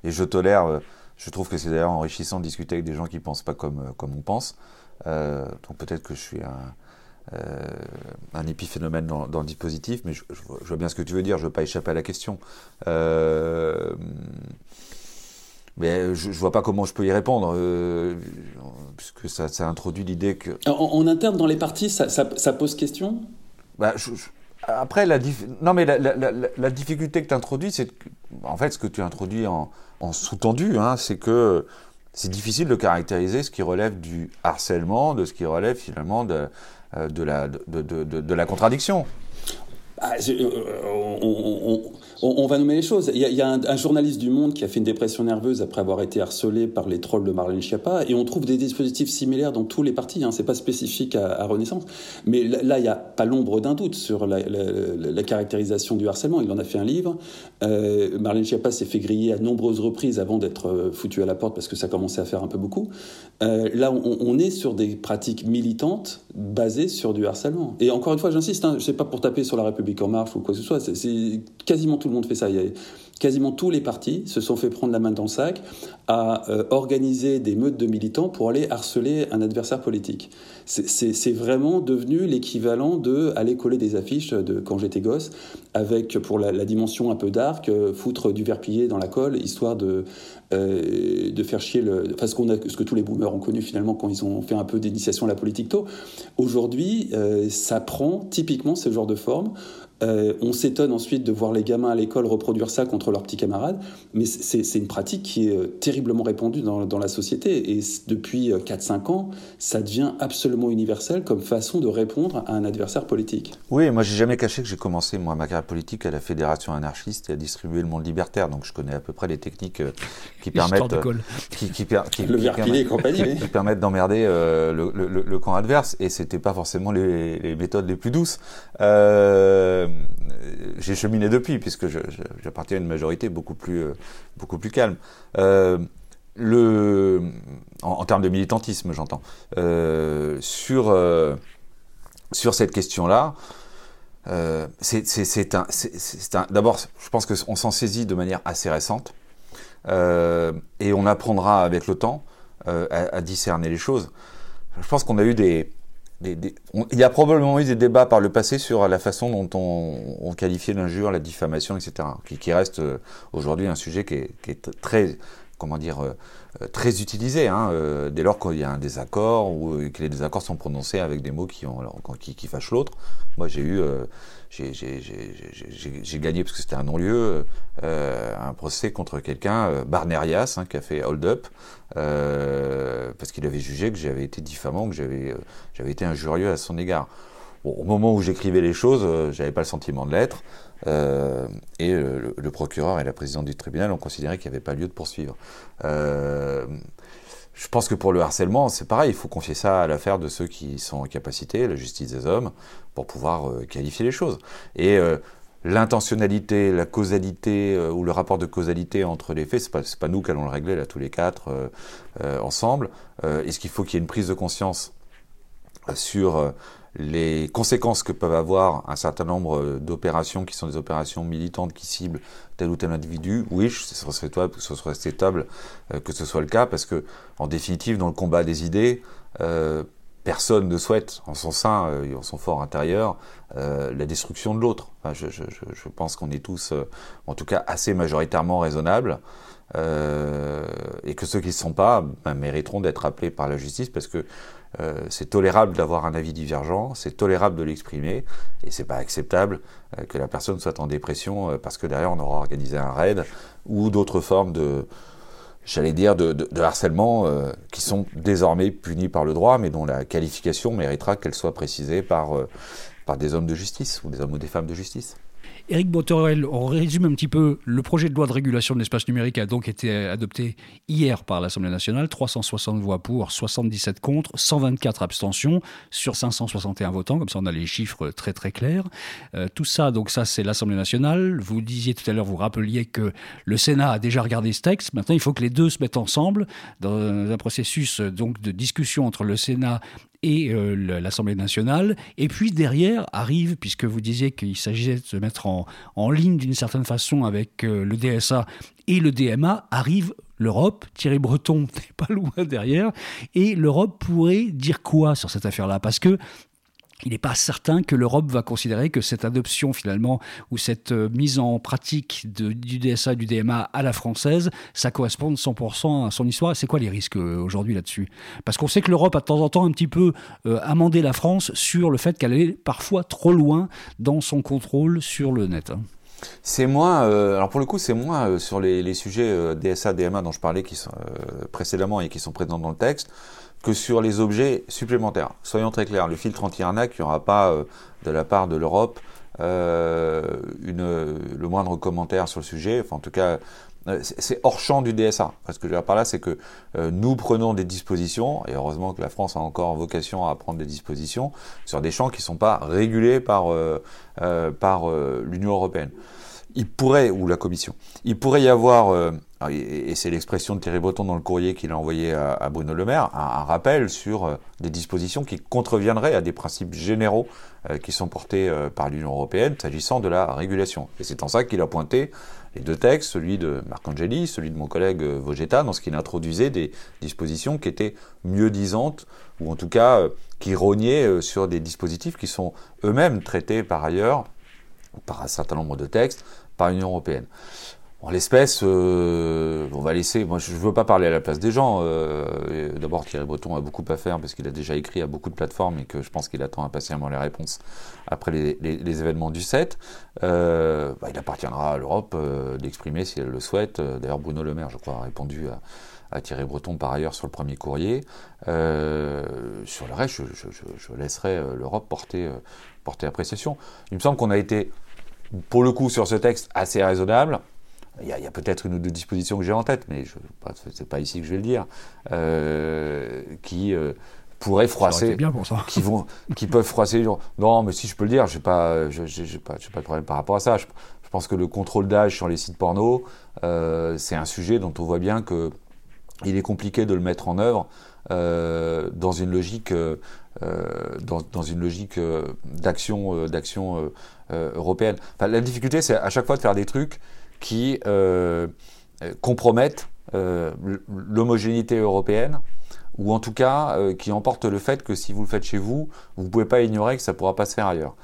et je tolère je trouve que c'est d'ailleurs enrichissant de discuter avec des gens qui ne pensent pas comme, euh, comme on pense. Euh, donc peut-être que je suis un, euh, un épiphénomène dans, dans, le dispositif, mais je, vois bien ce que tu veux dire, je ne veux pas échapper à la question. Euh, mais je, ne vois pas comment je peux y répondre, euh, puisque ça, ça introduit l'idée que... En, interne, dans les partis, ça, ça, pose question? Bah, Après, la, non, mais la, difficulté que tu introduis, c'est en fait ce que tu introduis en, en sous-tendu, hein, c'est que c'est difficile de caractériser ce qui relève du harcèlement, de ce qui relève finalement de, euh, la, de, de, de la contradiction. Ah, euh, on, on, va nommer les choses. Il y a, un, journaliste du Monde qui a fait une dépression nerveuse après avoir été harcelé par les trolls de Marlène Schiappa, et on trouve des dispositifs similaires dans tous les partis. Hein. C'est pas spécifique à, Renaissance, mais là, il n'y a pas l'ombre d'un doute sur la, caractérisation du harcèlement. Il en a fait un livre. Euh, Marlène Schiappa s'est fait griller à nombreuses reprises avant d'être euh, foutu à la porte parce que ça commençait à faire un peu beaucoup. Euh, là, on, est sur des pratiques militantes basées sur du harcèlement. Et encore une fois, j'insiste, hein, sais pas pour taper sur la République en marche ou quoi que ce soit. C'est quasiment tout le monde fait ça. Il y a, quasiment tous les partis se sont fait prendre la main dans le sac à euh, organiser des meutes de militants pour aller harceler un adversaire politique. C'est vraiment devenu l'équivalent de aller coller des affiches de quand j'étais gosse, avec pour la, dimension un peu dark, euh, foutre du verpillé dans la colle, histoire de, euh, de faire chier le, enfin, ce, a, ce que tous les boomers ont connu finalement quand ils ont fait un peu d'initiation à la politique tôt. Aujourd'hui, ça prend typiquement ce genre de forme. Euh, on s'étonne ensuite de voir les gamins à l'école reproduire ça contre leurs petits camarades, mais c'est une pratique qui est euh, terriblement répandue dans, la société. Et depuis 4-5 euh, ans, ça devient absolument universel comme façon de répondre à un adversaire politique. Oui, moi j'ai jamais caché que j'ai commencé moi, ma carrière politique à la Fédération anarchiste et à distribuer le monde libertaire, donc je connais à peu près les techniques qui permettent... qui, qui, le permettent d'emmerder le, camp adverse, et c'était pas forcément les, les, méthodes les plus douces. Euh, j'ai cheminé depuis, puisque j'appartiens à une majorité beaucoup plus, euh, beaucoup plus calme. Euh, le, en, termes de militantisme, j'entends. sur, sur cette question-là, c'est un, un d'abord, je pense qu'on s'en saisit de manière assez récente, et on apprendra avec le temps à, discerner les choses. Je pense qu'on a eu des, il y a probablement eu des débats par le passé sur la façon dont on, on qualifiait l'injure, la diffamation, etc., qui, reste euh, aujourd'hui un sujet qui est, très, comment dire, euh, euh, très utilisé, hein, dès lors qu'il y a un désaccord ou que les désaccords sont prononcés avec des mots qui, qui fâchent l'autre. Moi, j'ai eu, j'ai gagné parce que c'était un non-lieu, un procès contre quelqu'un, Barnerias, hein, qui a fait Hold Up, euh, parce qu'il avait jugé que j'avais été diffamant, que j'avais euh, été injurieux à son égard. Bon, au moment où j'écrivais les choses, euh, j'avais pas le sentiment de l'être, euh, et le, procureur et la présidente du tribunal ont considéré qu'il n'y avait pas lieu de poursuivre. Euh, je pense que pour le harcèlement, c'est pareil, il faut confier ça à l'affaire de ceux qui sont en capacité, la justice des hommes, pour pouvoir qualifier les choses. Et l'intentionnalité, la causalité euh, ou le rapport de causalité entre les faits, c'est pas, pas nous qui allons le régler là tous les quatre euh, euh, ensemble. Est-ce qu'il faut qu'il y ait une prise de conscience sur les conséquences que peuvent avoir un certain nombre d'opérations qui sont des opérations militantes qui ciblent tel ou tel individu, oui, ce serait souhaitable, ce serait souhaitable que ce soit le cas, parce que, en définitive, dans le combat des idées, personne ne souhaite en son sein et en son fort intérieur euh, la destruction de l'autre. je, pense qu'on est tous, euh, en tout cas, assez majoritairement raisonnables. Euh, et que ceux qui ne sont pas ben, mériteront d'être appelés par la justice parce que c'est tolérable d'avoir un avis divergent, c'est tolérable de l'exprimer, et c'est pas acceptable que la personne soit en dépression parce que derrière on aura organisé un raid ou d'autres formes de, j'allais dire, de, harcèlement euh, qui sont désormais punis par le droit, mais dont la qualification méritera qu'elle soit précisée par, euh, par des hommes de justice ou des hommes ou des femmes de justice. Éric Botorel, on résume un petit peu. Le projet de loi de régulation de l'espace numérique a donc été adopté hier par l'Assemblée nationale. 360 voix pour, 77 contre, 124 abstentions sur 561 votants. Comme ça, on a les chiffres très très clairs. Euh, tout ça, donc ça, c'est l'Assemblée nationale. Vous disiez tout à l'heure, vous rappeliez que le Sénat a déjà regardé ce texte. Maintenant, il faut que les deux se mettent ensemble dans un processus donc de discussion entre le Sénat et euh, l'Assemblée nationale. Et puis derrière arrive, puisque vous disiez qu'il s'agissait de se mettre en, en ligne d'une certaine façon avec euh, le DSA et le DMA, arrive l'Europe. Thierry Breton (laughs) n'est pas loin derrière. Et l'Europe pourrait dire quoi sur cette affaire-là? Parce que il n'est pas certain que l'Europe va considérer que cette adoption finalement ou cette euh, mise en pratique du DSA du DMA à la française, ça corresponde 100% à son histoire. C'est quoi les risques euh, aujourd'hui là-dessus? Parce qu'on sait que l'Europe a de temps en temps un petit peu euh, amendé la France sur le fait qu'elle est parfois trop loin dans son contrôle sur le net. Hein. C'est moins, alors pour le coup, c'est moins sur les, sujets DSA, DMA dont je parlais précédemment et qui sont présents dans le texte que sur les objets supplémentaires. Soyons très clairs, le filtre anti-arnaque, il n'y aura pas euh, de la part de l'Europe euh, le moindre commentaire sur le sujet. Enfin, en tout cas, euh, c'est hors champ du DSA. Ce que je veux dire par là, c'est que euh, nous prenons des dispositions, et heureusement que la France a encore vocation à prendre des dispositions, sur des champs qui ne sont pas régulés par, par l'Union européenne. Il pourrait, ou la Commission, il pourrait y avoir et c'est l'expression de Thierry Breton dans le courrier qu'il a envoyé à, Bruno Le Maire, un, rappel sur euh, des dispositions qui contreviendraient à des principes généraux euh, qui sont portés euh, par l'Union européenne s'agissant de la régulation. Et c'est en ça qu'il a pointé les deux textes, celui de Marc Angeli, celui de mon collègue Vogetta, dans ce qu'il introduisait des dispositions qui étaient mieux disantes, ou en tout cas qui rognaient sur des dispositifs qui sont eux-mêmes traités par ailleurs, par un certain nombre de textes, par l'Union européenne. En l'espèce, euh, on va laisser. Moi, je ne veux pas parler à la place des gens. Euh, D'abord, Thierry Breton a beaucoup à faire parce qu'il a déjà écrit à beaucoup de plateformes et que je pense qu'il attend impatiemment les réponses après les, événements du 7. Euh, bah, il appartiendra à l'Europe d'exprimer si elle le souhaite. D'ailleurs, Bruno Le Maire, je crois, a répondu à, à Thierry Breton par ailleurs sur le premier courrier. Sur le reste, je laisserai l'Europe porter, porter appréciation. Il me semble qu'on a été, pour le coup, sur ce texte assez raisonnable. Il y a, peut-être une ou deux dispositions que j'ai en tête, mais c'est pas ici que je vais le dire, euh, qui euh, pourraient froisser, bien pour ça. (laughs) qui vont, qui peuvent froisser. non, mais si je peux le dire, pas, j'ai pas, pas de problème par rapport à ça. Je, pense que le contrôle d'âge sur les sites porno, euh, c'est un sujet dont on voit bien que il est compliqué de le mettre en œuvre dans une logique, dans, dans, une logique d'action, d'action européenne. Enfin, la difficulté, c'est à chaque fois de faire des trucs qui compromettent l'homogénéité européenne ou en tout cas qui emportent le fait que si vous le faites chez vous, vous ne pouvez pas ignorer que ça ne pourra pas se faire ailleurs.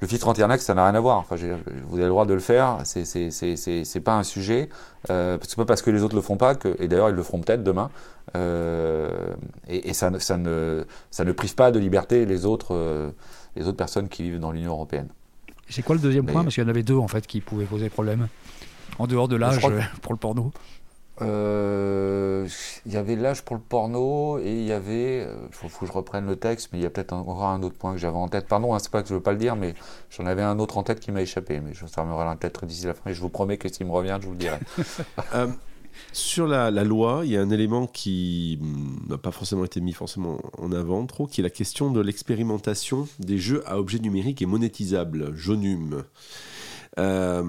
Le filtre 31 axe, ça n'a rien à voir. Enfin, vous avez le droit de le faire. C'est c'est pas un sujet. Euh, c'est pas parce que les autres le font pas que, et d'ailleurs ils le feront peut-être demain. Euh, et, et ça, ça, ne ça ne prive pas de liberté les autres euh, les autres personnes qui vivent dans l'Union européenne. C'est quoi le deuxième point? Parce qu'il y en avait deux en fait qui pouvaient poser problème. En dehors de l'âge pour le porno. Euh, il y avait l'âge pour le porno et il y avait, il euh, faut, que je reprenne le texte, mais il y a peut-être encore un autre point que j'avais en tête. Pardon, hein, c'est pas que je veux pas le dire, mais j'en avais un autre en tête qui m'a échappé, mais je fermerai la tête d'ici la fin et je vous promets que s'il me revient, je vous le dirai. (laughs) Euh, sur la, la, loi, il y a un élément qui n'a pas forcément été mis forcément en avant trop, qui est la question de l'expérimentation des jeux à objets numériques et monétisables, JONUM. Euh,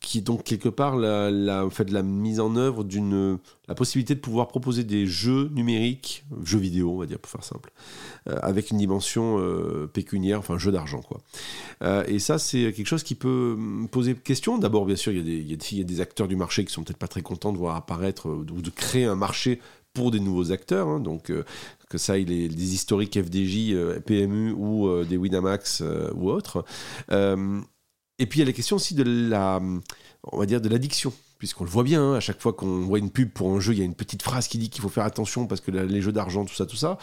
qui est donc quelque part la, la, la mise en œuvre d'une la possibilité de pouvoir proposer des jeux numériques, jeux vidéo on va dire pour faire simple, euh, avec une dimension euh, pécuniaire, enfin jeu d'argent quoi. et ça c'est quelque chose qui peut poser question. D'abord bien sûr il y, a des, y, acteurs du marché qui sont peut-être pas très contents de voir apparaître ou de, créer un marché pour des nouveaux acteurs, hein. donc que ça il est des historiques FDJ, PMU ou des Winamax ou autres. Et puis il y a la question aussi de la, on va dire, de l'addiction puisqu'on le voit bien, hein, à chaque fois qu'on voit une pub pour un jeu, il y a une petite phrase qui dit qu'il faut faire attention parce que les jeux d'argent, tout ça, tout ça.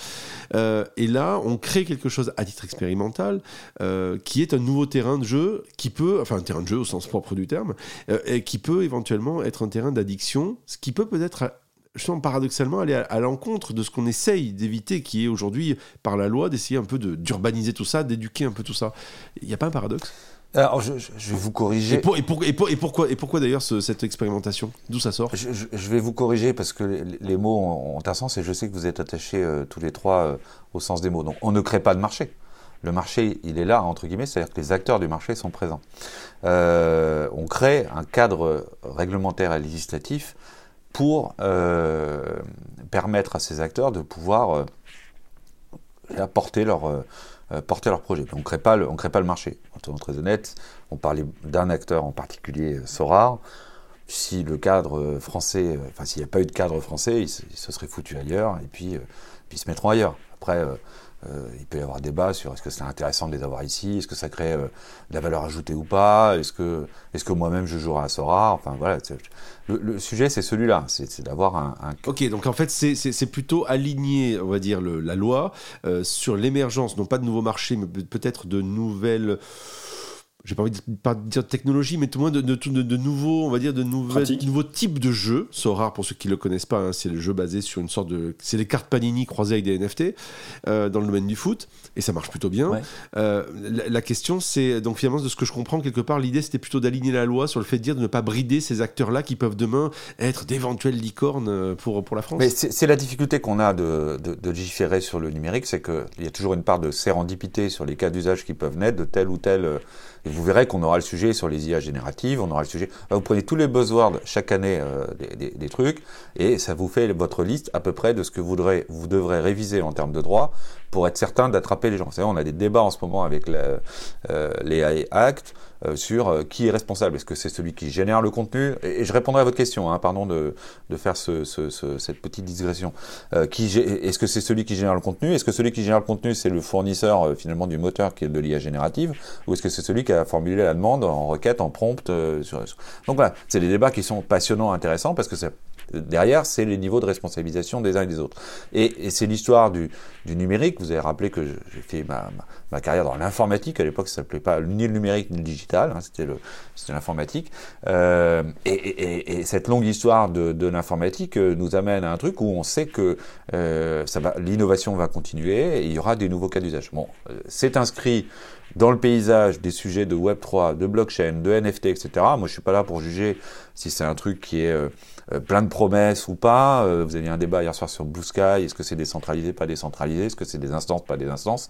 Euh, et là, on crée quelque chose à titre expérimental euh, qui est un nouveau terrain de jeu qui peut, enfin un terrain de jeu au sens propre du terme, euh, qui peut éventuellement être un terrain d'addiction, ce qui peut peut-être justement paradoxalement aller à, l'encontre de ce qu'on essaye d'éviter, qui est aujourd'hui par la loi d'essayer un peu d'urbaniser tout ça, d'éduquer un peu tout ça. Il n'y a pas un paradoxe? Alors, je, vais vous corriger. Et, et, et, pourquoi, et pourquoi d'ailleurs cette expérimentation? D'où ça sort? Je, vais vous corriger parce que les, mots ont, un sens et je sais que vous êtes attachés euh, tous les trois euh, au sens des mots. Donc, on ne crée pas de marché. Le marché, il est là, entre guillemets, c'est-à-dire que les acteurs du marché sont présents. Euh, on crée un cadre réglementaire et législatif pour permettre à ces acteurs de pouvoir apporter leur euh, porter leur projet. On ne crée pas le, on crée pas très honnête, on parlait d'un acteur en particulier, euh, Sorar. Si le cadre euh, français, enfin s'il n'y a pas eu de cadre français, ils se, seraient foutus ailleurs et puis, puis se mettront ailleurs. Après, euh, il peut y avoir débat sur est-ce que c'est intéressant de les avoir ici, est-ce que ça crée euh, de la valeur ajoutée ou pas, est-ce que, est-ce que moi-même je jouerai à Sora, enfin voilà. Le, sujet c'est celui-là, c'est d'avoir un, Ok, donc en fait c'est plutôt aligner, on va dire, la loi euh, sur l'émergence, non pas de nouveaux marchés, mais peut-être de nouvelles j'ai pas envie de pas dire de technologie, mais tout le moins de, de, de, de nouveaux, on va dire, de nouveaux types de jeux. C'est rare pour ceux qui le connaissent pas. Hein, c'est le jeu basé sur une sorte de, c'est les cartes Panini croisées avec des NFT euh, dans le domaine du foot, et ça marche plutôt bien. Euh, la, question, c'est donc finalement de ce que je comprends quelque part, l'idée c'était plutôt d'aligner la loi sur le fait de dire de ne pas brider ces acteurs-là qui peuvent demain être d'éventuelles licornes euh, pour pour la France. Mais c'est la difficulté qu'on a de, de, de, légiférer sur le numérique, c'est qu'il y a toujours une part de sérendipité sur les cas d'usage qui peuvent naître de tel ou tel et vous verrez qu'on aura le sujet sur les IA génératives, on aura le sujet. Vous prenez tous les buzzwords chaque année euh, des, trucs, et ça vous fait votre liste à peu près de ce que vous devrez, vous réviser en termes de droit pour être certain d'attraper les gens. on a des débats en ce moment avec euh, les Act sur euh, qui est responsable. Est-ce que c'est celui qui génère le contenu? Et, je répondrai à votre question, hein, pardon de, de faire ce, ce, cette petite digression. Euh, est-ce que c'est celui qui génère le contenu? Est-ce que celui qui génère le contenu, c'est le fournisseur euh, finalement du moteur qui est de l'IA générative? Ou est-ce que c'est celui qui a formulé la demande en requête, en prompt sur... Donc voilà, c'est des débats qui sont passionnants, intéressants, parce que derrière, c'est les niveaux de responsabilisation des uns et des autres. Et, et c'est l'histoire du, du, numérique. Vous avez rappelé que j'ai fait ma, ma, carrière dans l'informatique. À l'époque, ça s'appelait pas ni le numérique ni le digital Hein, c'était l'informatique. Euh, et, et, et, cette longue histoire de, de l'informatique euh, nous amène à un truc où on sait que euh, l'innovation va continuer et il y aura des nouveaux cas d'usage. Bon, euh, c'est inscrit dans le paysage des sujets de Web3, de blockchain, de NFT, etc. Moi, je suis pas là pour juger si c'est un truc qui est euh, plein de promesses ou pas. Euh, vous avez un débat hier soir sur Blue Sky. Est-ce que c'est décentralisé, pas décentralisé? Est-ce que c'est des instances, pas des instances?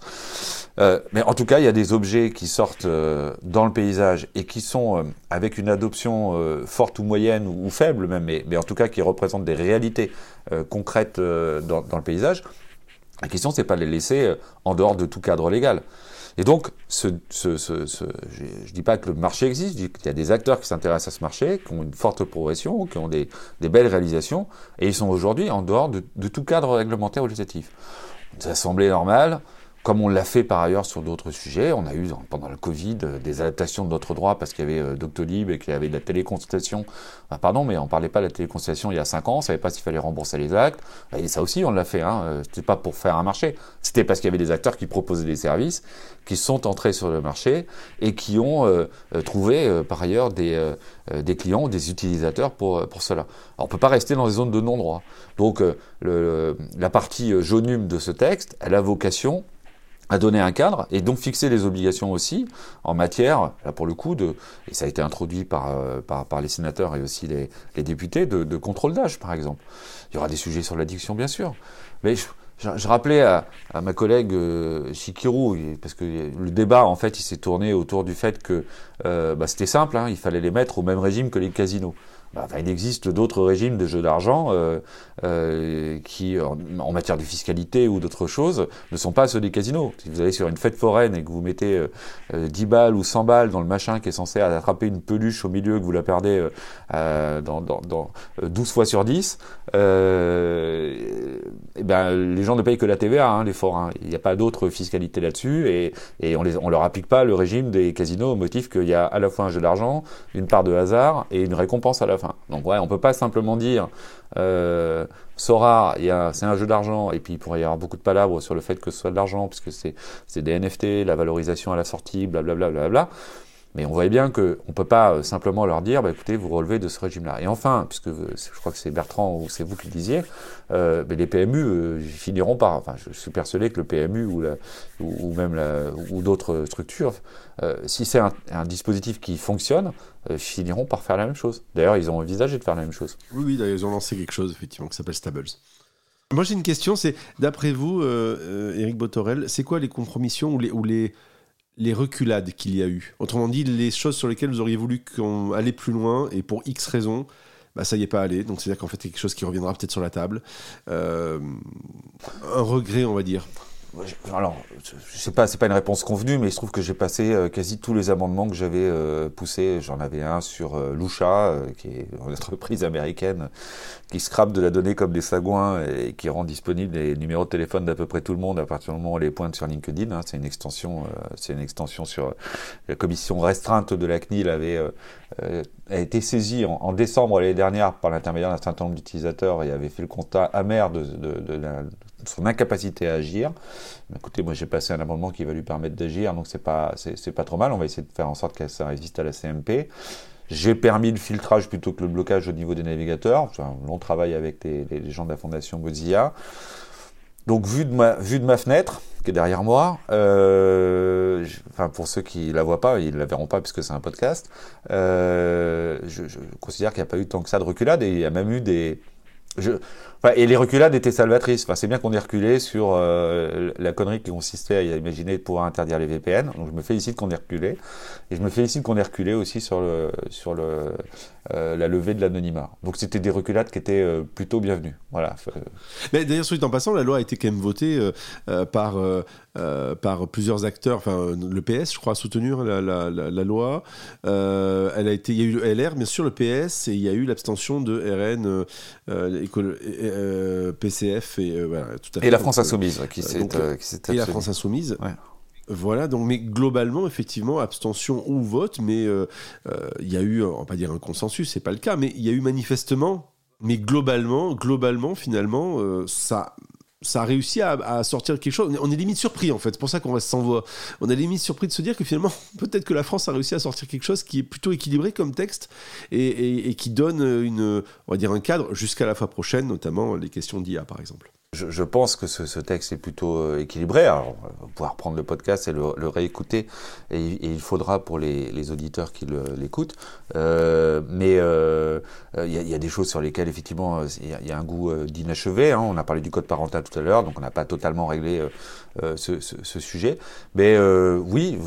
Mais en tout cas, il y a des objets qui sortent dans le paysage et qui sont avec une adoption forte ou moyenne ou, faible même, mais, mais, en tout cas qui représentent des réalités concrètes dans, dans, le paysage. La question, c'est pas de les laisser en dehors de tout cadre légal. Et donc, je ne dis pas que le marché existe, je dis qu'il y a des acteurs qui s'intéressent à ce marché, qui ont une forte progression, qui ont des, belles réalisations, et ils sont aujourd'hui en dehors de, de, tout cadre réglementaire ou législatif. Ça semblait normal, comme on l'a fait par ailleurs sur d'autres sujets, on a eu pendant le Covid euh, des adaptations de notre droit parce qu'il y avait euh, Doctolib et qu'il y avait de la téléconsultation. pardon, mais on parlait pas de la téléconsultation il y a 5 ans, on savait pas s'il fallait rembourser les actes. Et ça aussi, on l'a fait. Hein. Euh, c'était pas pour faire un marché, c'était parce qu'il y avait des acteurs qui proposaient des services, qui sont entrés sur le marché et qui ont trouvé par ailleurs des, des clients, des utilisateurs pour pour cela. On peut pas rester dans des zones de non-droit. Donc, la partie jaunum de ce texte, elle a vocation à donner un cadre et donc fixer les obligations aussi en matière, là pour le coup, de, et ça a été introduit par, euh, par, les sénateurs et aussi les, les députés, de, contrôle d'âge par exemple. Il y aura des sujets sur l'addiction bien sûr, mais je, je, rappelais à, à, ma collègue euh, Shikiru, parce que le débat en fait il s'est tourné autour du fait que euh, bah, c'était simple, hein, il fallait les mettre au même régime que les casinos. Bah, il existe d'autres régimes de jeux d'argent euh, euh, qui, en, matière de fiscalité ou d'autres choses, ne sont pas ceux des casinos. Si vous allez sur une fête foraine et que vous mettez euh, 10 euh, balles ou 100 balles dans le machin qui est censé attraper une peluche au milieu, que vous la perdez euh, euh dans, dans, dans 12 fois sur 10, et eh ben, les gens ne payent que la TVA, hein, les forains. Il n'y a pas d'autre fiscalité là-dessus et, et on, on leur applique pas le régime des casinos au motif qu'il y a à la fois un jeu d'argent, une part de hasard et une récompense à la donc ouais, on peut pas simplement dire euh, Sora, c'est un jeu d'argent, et puis il pourrait y avoir beaucoup de palabres sur le fait que ce soit de l'argent, puisque c'est des NFT, la valorisation à la sortie, blablabla. Bla, bla, bla, mais on voit bien qu'on ne peut pas euh, simplement leur dire, bah, écoutez, vous relevez de ce régime-là. Et enfin, puisque je crois que c'est Bertrand ou c'est vous qui le disiez, euh, les PMU euh, finiront par, enfin, je suis persuadé que le PMU ou, la, ou, même la, ou d'autres structures, si c'est un, dispositif qui fonctionne, finiront par faire la même chose. D'ailleurs, ils ont envisagé de faire la même chose. Oui, oui, d'ailleurs, ils ont lancé quelque chose, effectivement, qui s'appelle Stables. Moi, j'ai une question, c'est, d'après vous, Eric Botorel, c'est quoi les compromissions ou les, ou les les reculades qu'il y a eu. Autrement dit, les choses sur lesquelles vous auriez voulu qu'on allait plus loin et pour X raisons, bah, ça y est pas allé. Donc c'est-à-dire qu'en fait, quelque chose qui reviendra peut-être sur la table. Euh, un regret, on va dire. Alors, je pas, c'est pas une réponse convenue, mais il se trouve que j'ai passé euh, quasi tous les amendements que j'avais euh, poussés. J'en avais un sur euh, Lucha, qui est une entreprise américaine qui scrape de la donnée comme des sagouins et qui rend disponible les numéros de téléphone d'à peu près tout le monde à partir du moment où on les pointe sur LinkedIn. Hein. C'est une extension, c'est une extension sur la commission restreinte de la CNIL avait a été saisie en, décembre l'année dernière par l'intermédiaire d'un certain nombre d'utilisateurs et avait fait le constat amer de, de, de, de son incapacité à agir. Écoutez, moi j'ai passé un amendement qui va lui permettre d'agir, donc c'est pas c'est pas trop mal. On va essayer de faire en sorte que ça résiste à la CMP. J'ai permis le filtrage plutôt que le blocage au niveau des navigateurs. C'est un long travail avec les, gens de la fondation Mozilla. Donc vu de ma de ma fenêtre qui est derrière moi, euh, enfin pour ceux qui la voient pas, ils la verront pas puisque c'est un podcast. Euh, je, je, considère qu'il n'y a pas eu tant que ça de reculade et il y a même eu des je, et les reculades étaient salvatrices. C'est bien qu'on ait reculé sur euh, la connerie qui consistait à imaginer pouvoir interdire les VPN. Donc, je me félicite qu'on ait reculé, et je me félicite qu'on ait reculé aussi sur euh, la levée de l'anonymat. Donc, c'était des reculades qui étaient euh, plutôt bienvenues. Voilà. Mais d'ailleurs, en passant, la loi a été quand même votée par plusieurs acteurs. Le PS, je crois, a soutenu la, la, loi. il y a eu le LR, bien sûr, le PS, et il y a eu l'abstention de RN. Euh, PCF et euh, voilà, tout à fait. Et la France Insoumise qui s'est euh, Et la France Insoumise. Voilà, donc, mais globalement, effectivement, abstention ou vote, mais il y a eu, on va pas dire un consensus, c'est pas le cas, mais il y a eu manifestement, mais globalement, globalement, finalement, ça ça a réussi à, sortir quelque chose. On est limite surpris en fait, c'est pour ça qu'on reste sans voix. On est limite surpris de se dire que finalement, (laughs) peut-être que la France a réussi à sortir quelque chose qui est plutôt équilibré comme texte et, qui donne une, on va dire un cadre jusqu'à la fois prochaine, notamment les questions d'IA par exemple. Je, pense que ce, texte est plutôt euh, équilibré. Alors, on va pouvoir prendre le podcast et le, réécouter, et, il faudra pour les, auditeurs qui l'écoutent. Euh, mais euh, il y, a des choses sur lesquelles, effectivement, il y, a un goût d'inachevé. Hein. On a parlé du code parental tout à l'heure, donc on n'a pas totalement réglé ce, ce, sujet. Mais oui,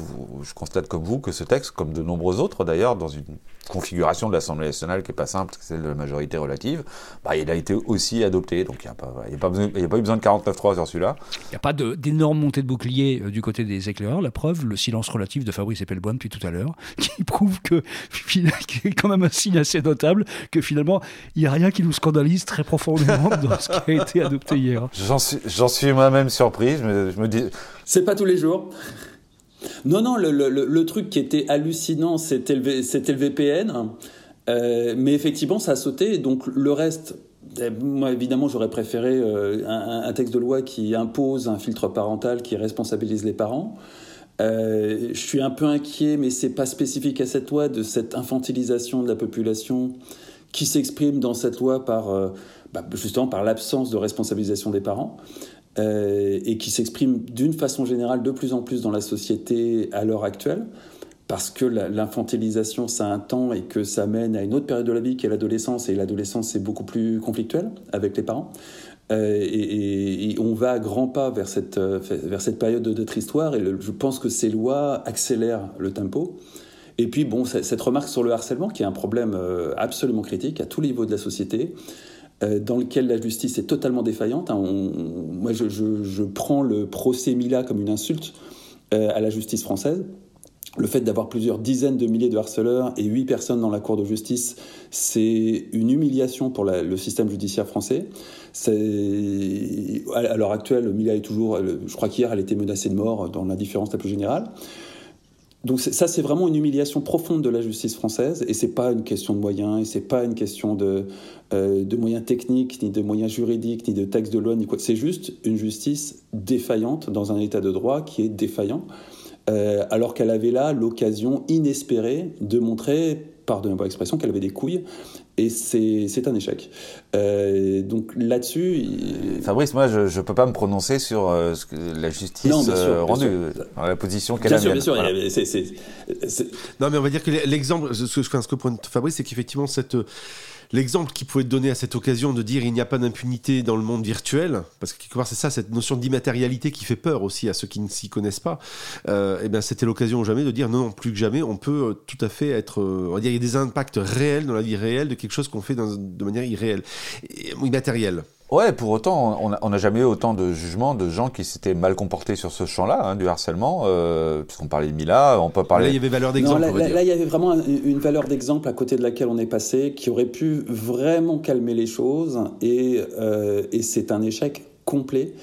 je constate comme vous que ce texte, comme de nombreux autres d'ailleurs, dans une configuration de l'Assemblée nationale qui est pas simple, celle de la majorité relative, bah, il a été aussi adopté. Donc il n'y a, pas, a, pas a pas eu besoin de 49-3 sur celui-là. Il n'y a pas d'énorme montée de bouclier euh, du côté des éclaireurs. La preuve, le silence relatif de Fabrice Epelboin depuis tout à l'heure, (laughs) qui prouve que, (laughs) qui est quand même un signe assez notable, que finalement, il n'y a rien qui nous scandalise très profondément (laughs) dans ce qui a été adopté hier. J'en suis, suis moi-même surpris. Je me, je me dis. C'est pas tous les jours. Non, non, le, truc qui était hallucinant, c'était le, le, VPN. Euh, mais effectivement, ça a sauté. Donc le reste, eh, moi évidemment, j'aurais préféré euh, un, texte de loi qui impose un filtre parental, qui responsabilise les parents. Euh, je suis un peu inquiet, mais c'est pas spécifique à cette loi, de cette infantilisation de la population qui s'exprime dans cette loi par bah, justement par l'absence de responsabilisation des parents. Euh, et qui s'exprime d'une façon générale de plus en plus dans la société à l'heure actuelle, parce que l'infantilisation, ça a un temps et que ça mène à une autre période de la vie qui est l'adolescence, et l'adolescence, c'est beaucoup plus conflictuel avec les parents. Euh, et, on va à grands pas vers cette, euh, vers cette période de notre histoire, et je pense que ces lois accélèrent le tempo. Et puis, bon, cette remarque sur le harcèlement, qui est un problème absolument critique à tous les niveaux de la société, dans lequel la justice est totalement défaillante. Hein. moi, je, prends le procès Mila comme une insulte euh, à la justice française. Le fait d'avoir plusieurs dizaines de milliers de harceleurs et huit personnes dans la cour de justice, c'est une humiliation pour le système judiciaire français. À l'heure actuelle, Mila est toujours, je crois qu'hier, elle était menacée de mort dans l'indifférence la plus générale. Donc ça, c'est vraiment une humiliation profonde de la justice française, et c'est pas une question de moyens, et c'est pas une question de, euh, moyens techniques, ni de moyens juridiques, ni de textes de loi, ni quoi. C'est juste une justice défaillante dans un état de droit qui est défaillant, euh, alors qu'elle avait là l'occasion inespérée de montrer par de ma expression, qu'elle avait des couilles, et c'est un échec. Euh, donc là-dessus... Fabrice, moi, je ne peux pas me prononcer sur euh, ce que la justice non, euh, rendue, dans la position qu'elle a. Bien sûr, bien sûr. Non, mais on va dire que l'exemple, ce, ce que pointe Fabrice, c'est qu'effectivement, cette l'exemple qu'il pouvait donner à cette occasion de dire il n'y a pas d'impunité dans le monde virtuel, parce que quelque part c'est ça, cette notion d'immatérialité qui fait peur aussi à ceux qui ne s'y connaissent pas, euh, et bien c'était l'occasion ou jamais de dire non, non, plus que jamais, on peut euh, tout à fait être, euh, on va dire, il y a des impacts réels dans la vie réelle de quelque chose qu'on fait de manière irréelle, immatérielle. Ouais, pour autant, on n'a jamais eu autant de jugements de gens qui s'étaient mal comportés sur ce champ-là, hein, du harcèlement, euh, puisqu'on parlait de Mila, on peut parler... Là, il y avait valeur d'exemple. Là, là, il y avait vraiment une valeur d'exemple à côté de laquelle on est passé, qui aurait pu vraiment calmer les choses, et, euh, et c'est un échec complet.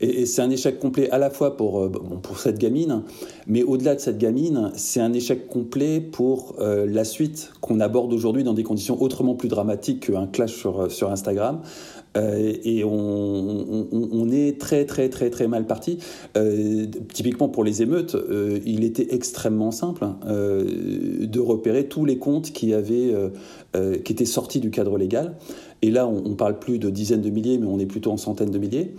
Et, c'est un échec complet à la fois pour, euh, pour cette gamine, mais au-delà de cette gamine, c'est un échec complet pour euh, la suite qu'on aborde aujourd'hui dans des conditions autrement plus dramatiques qu'un clash sur, sur Instagram. Et on, est très très très très mal parti. typiquement pour les émeutes, il était extrêmement simple hein, de repérer tous les comptes qui avaient qui étaient sortis du cadre légal. Et là, on, on parle plus de dizaines de milliers, mais on est plutôt en centaines de milliers.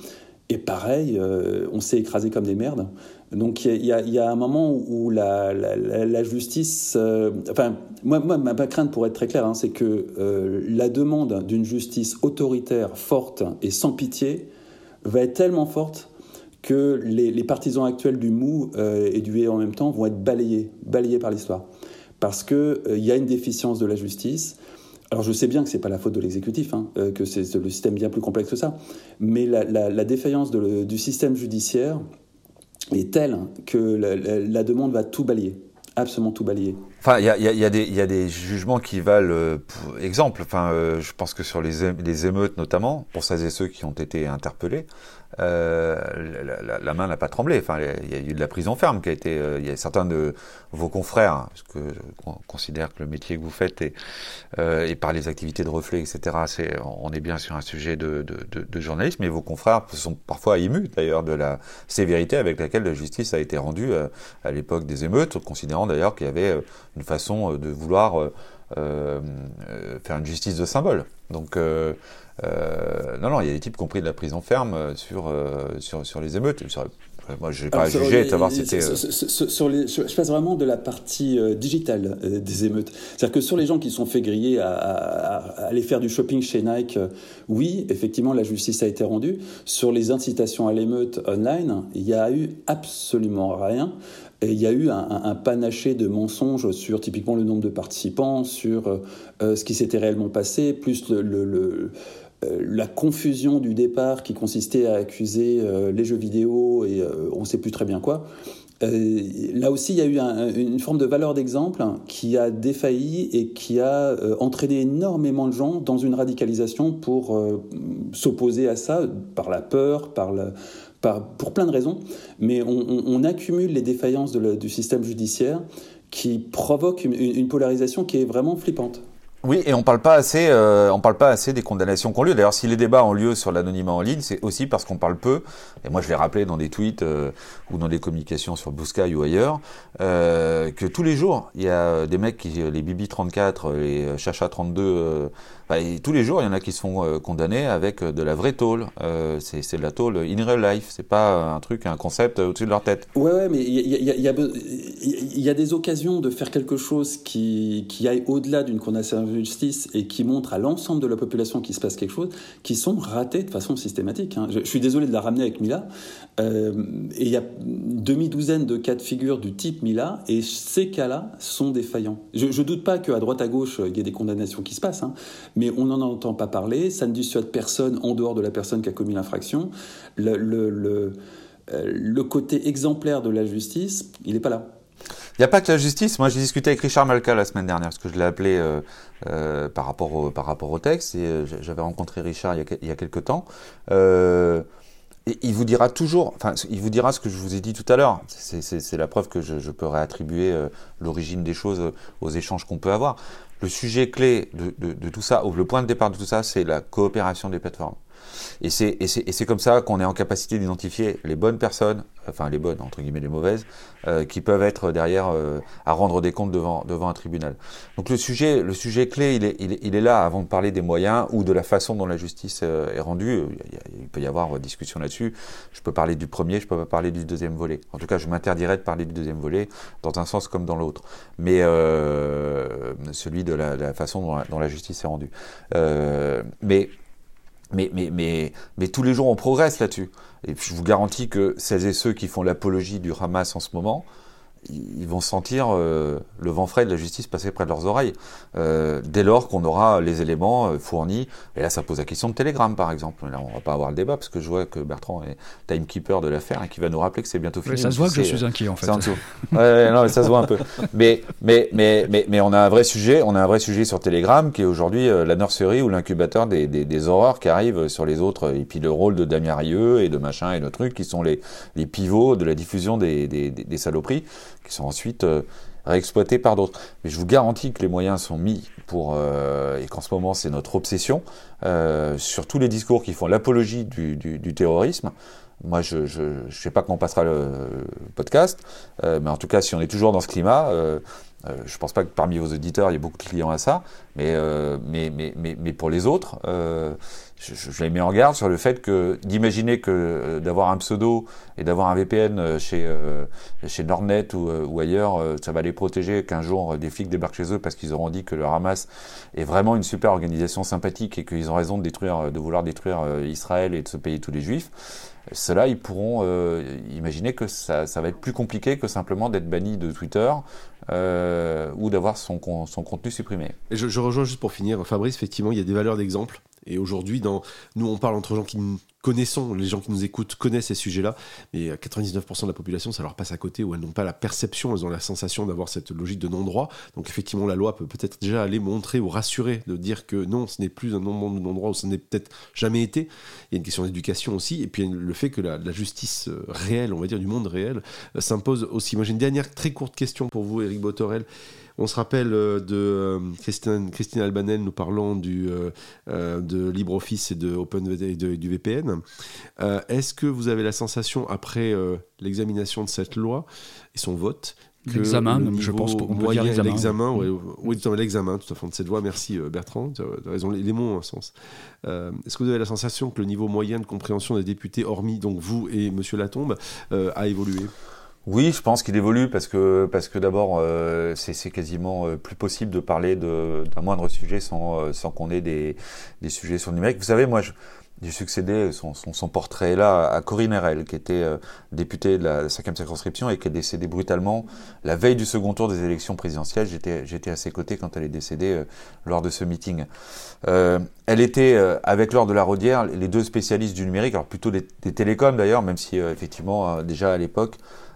Et pareil, euh, on s'est écrasé comme des merdes. Donc il y, a un moment où la, justice... Euh, enfin, moi, ma crainte, pour être très clair, hein, c'est que euh, la demande d'une justice autoritaire, forte et sans pitié va être tellement forte que les, partisans actuels du mou et du et en même temps vont être balayés, balayés par l'histoire. Parce qu'il il y a une déficience de la justice, alors je sais bien que ce n'est pas la faute de l'exécutif, hein, euh, que c'est le système bien plus complexe que ça, mais la, défaillance du système judiciaire est telle que la, demande va tout balayer, absolument tout balayer. Enfin, il y a, y, a y a, des jugements qui valent euh, exemple. Enfin, euh, je pense que sur les, les émeutes notamment, pour celles et ceux qui ont été interpellés, euh, la, la, main n'a pas tremblé. Enfin, il y a eu de la prison ferme qui a été. Euh, il y a certains de vos confrères, hein, parce que considère que le métier que vous faites et, euh, et par les activités de reflet, etc. C'est, on est bien sur un sujet de, de, de, journalisme, mais vos confrères sont parfois émus d'ailleurs de la sévérité avec laquelle la justice a été rendue à l'époque des émeutes, considérant d'ailleurs qu'il y avait une façon de vouloir faire une justice de symbole. Donc, non, non, il y a des types qui ont pris de la prison ferme sur, sur, sur les émeutes. Moi, je n'ai pas à juger de savoir si c'était. Je passe vraiment de la partie digitale des émeutes. C'est-à-dire que sur les gens qui sont fait griller à, à, aller faire du shopping chez Nike, oui, effectivement, la justice a été rendue. Sur les incitations à l'émeute online, il n'y a eu absolument rien. Et il y a eu un, panaché de mensonges sur typiquement le nombre de participants, sur euh, ce qui s'était réellement passé, plus euh, la confusion du départ qui consistait à accuser euh, les jeux vidéo et on ne sait plus très bien quoi. là aussi, il y a eu une forme de valeur d'exemple qui a défailli et qui a entraîné énormément de gens dans une radicalisation pour s'opposer à ça par la peur, par la, pour plein de raisons, mais on, accumule les défaillances du système judiciaire qui provoquent une polarisation qui est vraiment flippante. Oui, et on parle euh, parle pas assez des condamnations qui ont lieu. D'ailleurs, si les débats ont lieu sur l'anonymat en ligne, c'est aussi parce qu'on parle peu. Et moi, je l'ai rappelé dans des tweets euh, ou dans des communications sur Blue Sky ou ailleurs, euh, que tous les jours, il y a des mecs qui, les Bibi 34, les Chacha 32, bah, tous les jours, il y en a qui se font condamner avec de la vraie tôle. c'est de la tôle in real life. C'est pas un truc, un concept au-dessus de leur tête. Ouais, mais il y a, des occasions de faire quelque chose qui, aille au-delà d'une condamnation justice et qui montrent à l'ensemble de la population qu'il se passe quelque chose, qui sont ratés de façon systématique. Hein. Je, suis désolé de la ramener avec Mila. Euh, et il y a demi-douzaine de cas de figure du type Mila, et ces cas-là sont défaillants. Je ne doute pas qu'à droite à gauche, il y ait des condamnations qui se passent, hein, mais on n'en entend pas parler, ça ne dissuade personne en dehors de la personne qui a commis l'infraction. Le, euh, côté exemplaire de la justice, il n'est pas là. Il n'y a pas que la justice. Moi, j'ai discuté avec Richard Malka la semaine dernière, parce que je l'ai appelé euh, euh, par, rapport au, par rapport au texte, et j'avais rencontré Richard il y a, il y a quelques temps. Et il vous dira toujours, enfin, il vous dira ce que je vous ai dit tout à l'heure. C'est la preuve que je, je peux réattribuer l'origine des choses aux échanges qu'on peut avoir. Le sujet clé de, de, tout ça, ou le point de départ de tout ça, c'est la coopération des plateformes. Et c'est comme ça qu'on est en capacité d'identifier les bonnes personnes, enfin les bonnes, entre guillemets les mauvaises, euh, qui peuvent être derrière euh, à rendre des comptes devant, devant un tribunal. Donc le sujet, le sujet clé, il est, il, est, là avant de parler des moyens ou de la façon dont la justice euh, est rendue. Il, peut y avoir discussion là-dessus. Je peux parler du premier, je peux pas parler du deuxième volet. En tout cas, je m'interdirais de parler du deuxième volet dans un sens comme dans l'autre. Mais celui de la, de la façon dont la, dont la, justice est rendue. mais mais, mais, mais, mais tous les jours, on progresse là-dessus. Et puis, je vous garantis que celles et ceux qui font l'apologie du Hamas en ce moment, ils vont sentir euh, le vent frais de la justice passer près de leurs oreilles euh, dès lors qu'on aura les éléments euh, fournis. Et là, ça pose la question de Telegram, par exemple. Là, on va pas avoir le débat parce que je vois que Bertrand est timekeeper de l'affaire et qui va nous rappeler que c'est bientôt fini. ça se voit que je suis inquiet en fait. En (laughs) ouais, non, mais ça se voit un peu. Mais, mais, mais, mais, mais on a un vrai sujet. On a un vrai sujet sur Telegram qui est aujourd'hui la nurserie ou l'incubateur des, des, des, horreurs qui arrivent sur les autres. Et puis le rôle de Damien Rieu et de machin et de trucs qui sont les, les pivots de la diffusion des, des, des saloperies qui sont ensuite euh, réexploités par d'autres. Mais je vous garantis que les moyens sont mis pour, euh, et qu'en ce moment c'est notre obsession, euh, sur tous les discours qui font l'apologie du, terrorisme. Moi, je ne sais pas quand passera le, podcast, mais en tout cas, si on est toujours dans ce climat, je ne pense pas que parmi vos auditeurs, il y ait beaucoup de clients à ça, mais, mais, mais, mais, pour les autres, je, je, les mets en garde sur le fait que d'imaginer que euh, d'avoir un pseudo et d'avoir un VPN euh, chez euh, chez Nordnet ou, ou ailleurs, ça va les protéger qu'un jour des flics débarquent chez eux parce qu'ils auront dit que le Hamas est vraiment une super organisation sympathique et qu'ils ont raison de détruire, de vouloir détruire Israël et de se payer tous les juifs. Cela, ils pourront imaginer que ça, ça, va être plus compliqué que simplement d'être banni de Twitter euh, ou d'avoir son, son contenu supprimé. Je, je rejoins juste pour finir, Fabrice, effectivement, il y a des valeurs d'exemple et aujourd'hui, nous, on parle entre gens qui connaissons, les gens qui nous écoutent connaissent ces sujets-là, mais 99% de la population, ça leur passe à côté, ou elles n'ont pas la perception, elles ont la sensation d'avoir cette logique de non-droit. Donc effectivement, la loi peut peut-être déjà aller montrer ou rassurer, de dire que non, ce n'est plus un non-droit, ou ce n'est peut-être jamais été. Il y a une question d'éducation aussi, et puis le fait que la, justice euh, réelle, on va dire du monde réel, euh, s'impose aussi. Moi j'ai une dernière très courte question pour vous, Eric Botorel. On se rappelle euh, de euh, Christine, Christine, Albanel nous parlant du, euh, de LibreOffice et de Open et du VPN. Est-ce que vous avez la sensation, après l'examination de cette loi et son vote, l'examen, je pense, pour moyen, l'examen, oui, oui, l'examen, tout à fait de cette voie. Merci Bertrand, tu as raison, les, mots ont un sens. Est-ce que vous avez la sensation que le niveau moyen de compréhension des députés, hormis donc vous et Monsieur Latombe, a évolué? Oui, je pense qu'il évolue parce que parce que d'abord euh, c'est quasiment euh, plus possible de parler d'un moindre sujet sans euh, sans qu'on ait des des sujets sur le numérique. Vous savez, moi j'ai succédé son, son, son, portrait là à Corinne Herel, qui était députée de la 5e circonscription et qui est décédée brutalement la veille du second tour des élections présidentielles. J'étais j'étais à ses côtés quand elle est décédée lors de ce meeting. elle était avec Laure de la Rodière, les deux spécialistes du numérique, alors plutôt des, des télécoms d'ailleurs, même si effectivement déjà à l'époque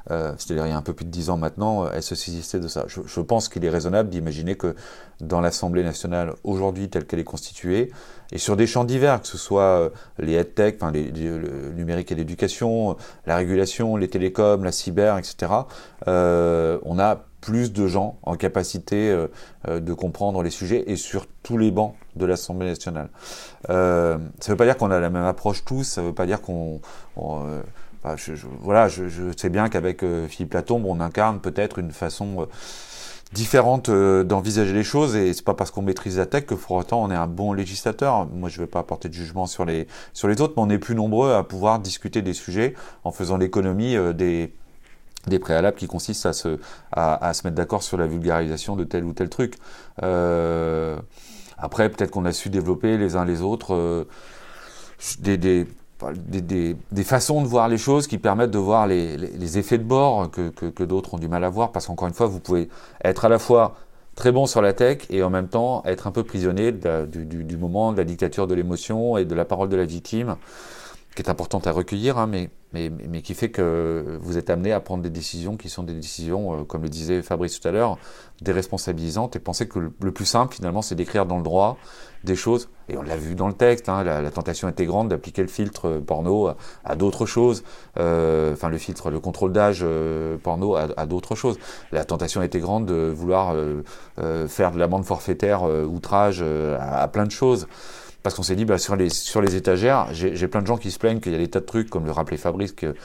euh, c'est-à-dire il y a un peu plus de dix ans maintenant, elle se saisissait de ça. Je, je pense qu'il est raisonnable d'imaginer que dans l'Assemblée nationale aujourd'hui telle qu'elle est constituée, et sur des champs divers, que ce soit euh, les headtech, enfin les, le numérique et l'éducation, la régulation, les télécoms, la cyber, etc., euh, on a plus de gens en capacité euh, euh, de comprendre les sujets et sur tous les bancs de l'Assemblée nationale. Euh, ça ne veut pas dire qu'on a la même approche tous, ça ne veut pas dire qu'on je, voilà, je, sais bien qu'avec euh, Philippe Latombe, on incarne peut-être une façon euh, différente euh, d'envisager les choses et c'est pas parce qu'on maîtrise la tech que pour autant on est un bon législateur. Moi, je vais pas apporter de jugement sur les autres, mais on est plus nombreux à pouvoir discuter des sujets en faisant l'économie des préalables qui consistent à se mettre d'accord sur la vulgarisation de tel ou tel truc. après, peut-être qu'on a su développer les uns les autres des des, façons de voir les choses qui permettent de voir les, effets de bord que, d'autres ont du mal à voir, parce qu'encore une fois, vous pouvez être à la fois très bon sur la tech et en même temps être un peu prisonnier du, moment, de la dictature de l'émotion et de la parole de la victime qui est importante à recueillir, hein, mais, mais, mais, qui fait que vous êtes amené à prendre des décisions qui sont des décisions, euh, comme le disait Fabrice tout à l'heure, déresponsabilisantes, et penser que le, plus simple, finalement, c'est d'écrire dans le droit des choses, et on l'a vu dans le texte, hein, la, tentation était grande d'appliquer le filtre euh, porno à, d'autres choses, euh, enfin le filtre, le contrôle d'âge euh, porno à, d'autres choses. La tentation était grande de vouloir faire de l'amende forfaitaire outrage à plein de choses parce qu'on s'est dit, bah, sur, les, sur les étagères, j'ai plein de gens qui se plaignent qu'il y a des tas de trucs, comme le rappelait Fabrice, que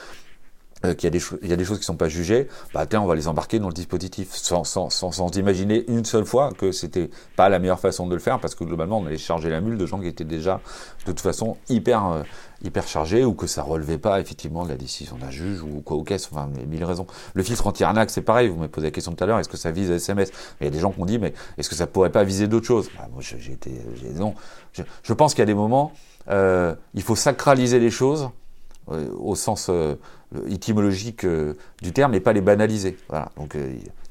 euh, qu'il y, a des y a des choses qui sont pas jugées, bah tiens, on va les embarquer dans le dispositif, sans, sans, sans, sans imaginer une seule fois que c'était pas la meilleure façon de le faire, parce que globalement, on allait charger la mule de gens qui étaient déjà, de toute façon, hyper, euh, hyper chargés, ou que ça relevait pas, effectivement, de la décision d'un juge, ou quoi, au caisse, enfin, mille raisons. Le filtre anti-arnaque, c'est pareil, vous m'avez posé la question tout à l'heure, est-ce que ça vise SMS Il y a des gens qui ont dit, mais est-ce que ça pourrait pas viser d'autres choses? Bah, Moi, j'ai été, non. Je, je pense qu'il y a des moments, euh, il faut sacraliser les choses, euh, au sens euh, étymologique euh, du terme, et pas les banaliser. Voilà. Donc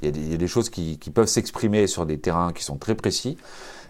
il y, a des choses qui peuvent s'exprimer sur des terrains qui sont très précis,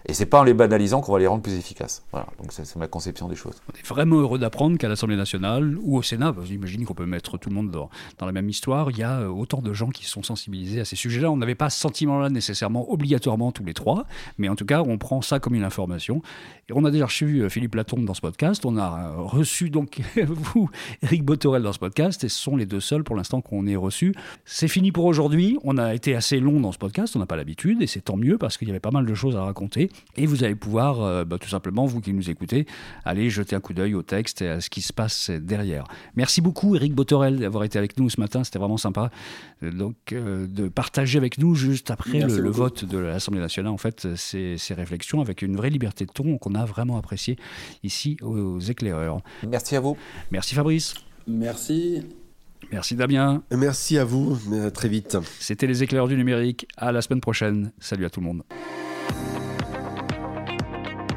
et c'est pas en les banalisant qu'on va les rendre plus efficaces. Voilà, donc c'est ma conception des choses. On est vraiment heureux d'apprendre qu'à l'Assemblée nationale ou au Sénat, vous imaginez qu'on peut mettre tout le monde dans, dans, la même histoire, il y a euh, autant de gens qui sont sensibilisés à ces sujets-là. On n'avait pas ce sentiment-là nécessairement obligatoirement tous les trois, mais en tout cas, on prend ça comme une information. Et on a déjà reçu euh, Philippe Latombe dans ce podcast, on a euh, reçu donc (laughs) vous, Eric Botorel dans ce podcast, et ce sont les deux seuls pour l'instant qu'on ait reçus. C'est fini pour aujourd'hui. On a été assez long dans ce podcast, on n'a pas l'habitude, et c'est tant mieux parce qu'il y avait pas mal de choses à raconter. Et vous allez pouvoir, euh, bah, tout simplement, vous qui nous écoutez, aller jeter un coup d'œil au texte et à ce qui se passe derrière. Merci beaucoup, Eric Botorel, d'avoir été avec nous ce matin. C'était vraiment sympa euh, donc, euh, de partager avec nous, juste après le, vote de l'Assemblée nationale, en fait, ces, ces, réflexions avec une vraie liberté de ton qu'on a vraiment apprécié ici aux éclaireurs. Merci à vous. Merci, Fabrice. Merci. Merci Damien. Merci à vous, à très vite. C'était les éclaireurs du numérique. À la semaine prochaine. Salut à tout le monde.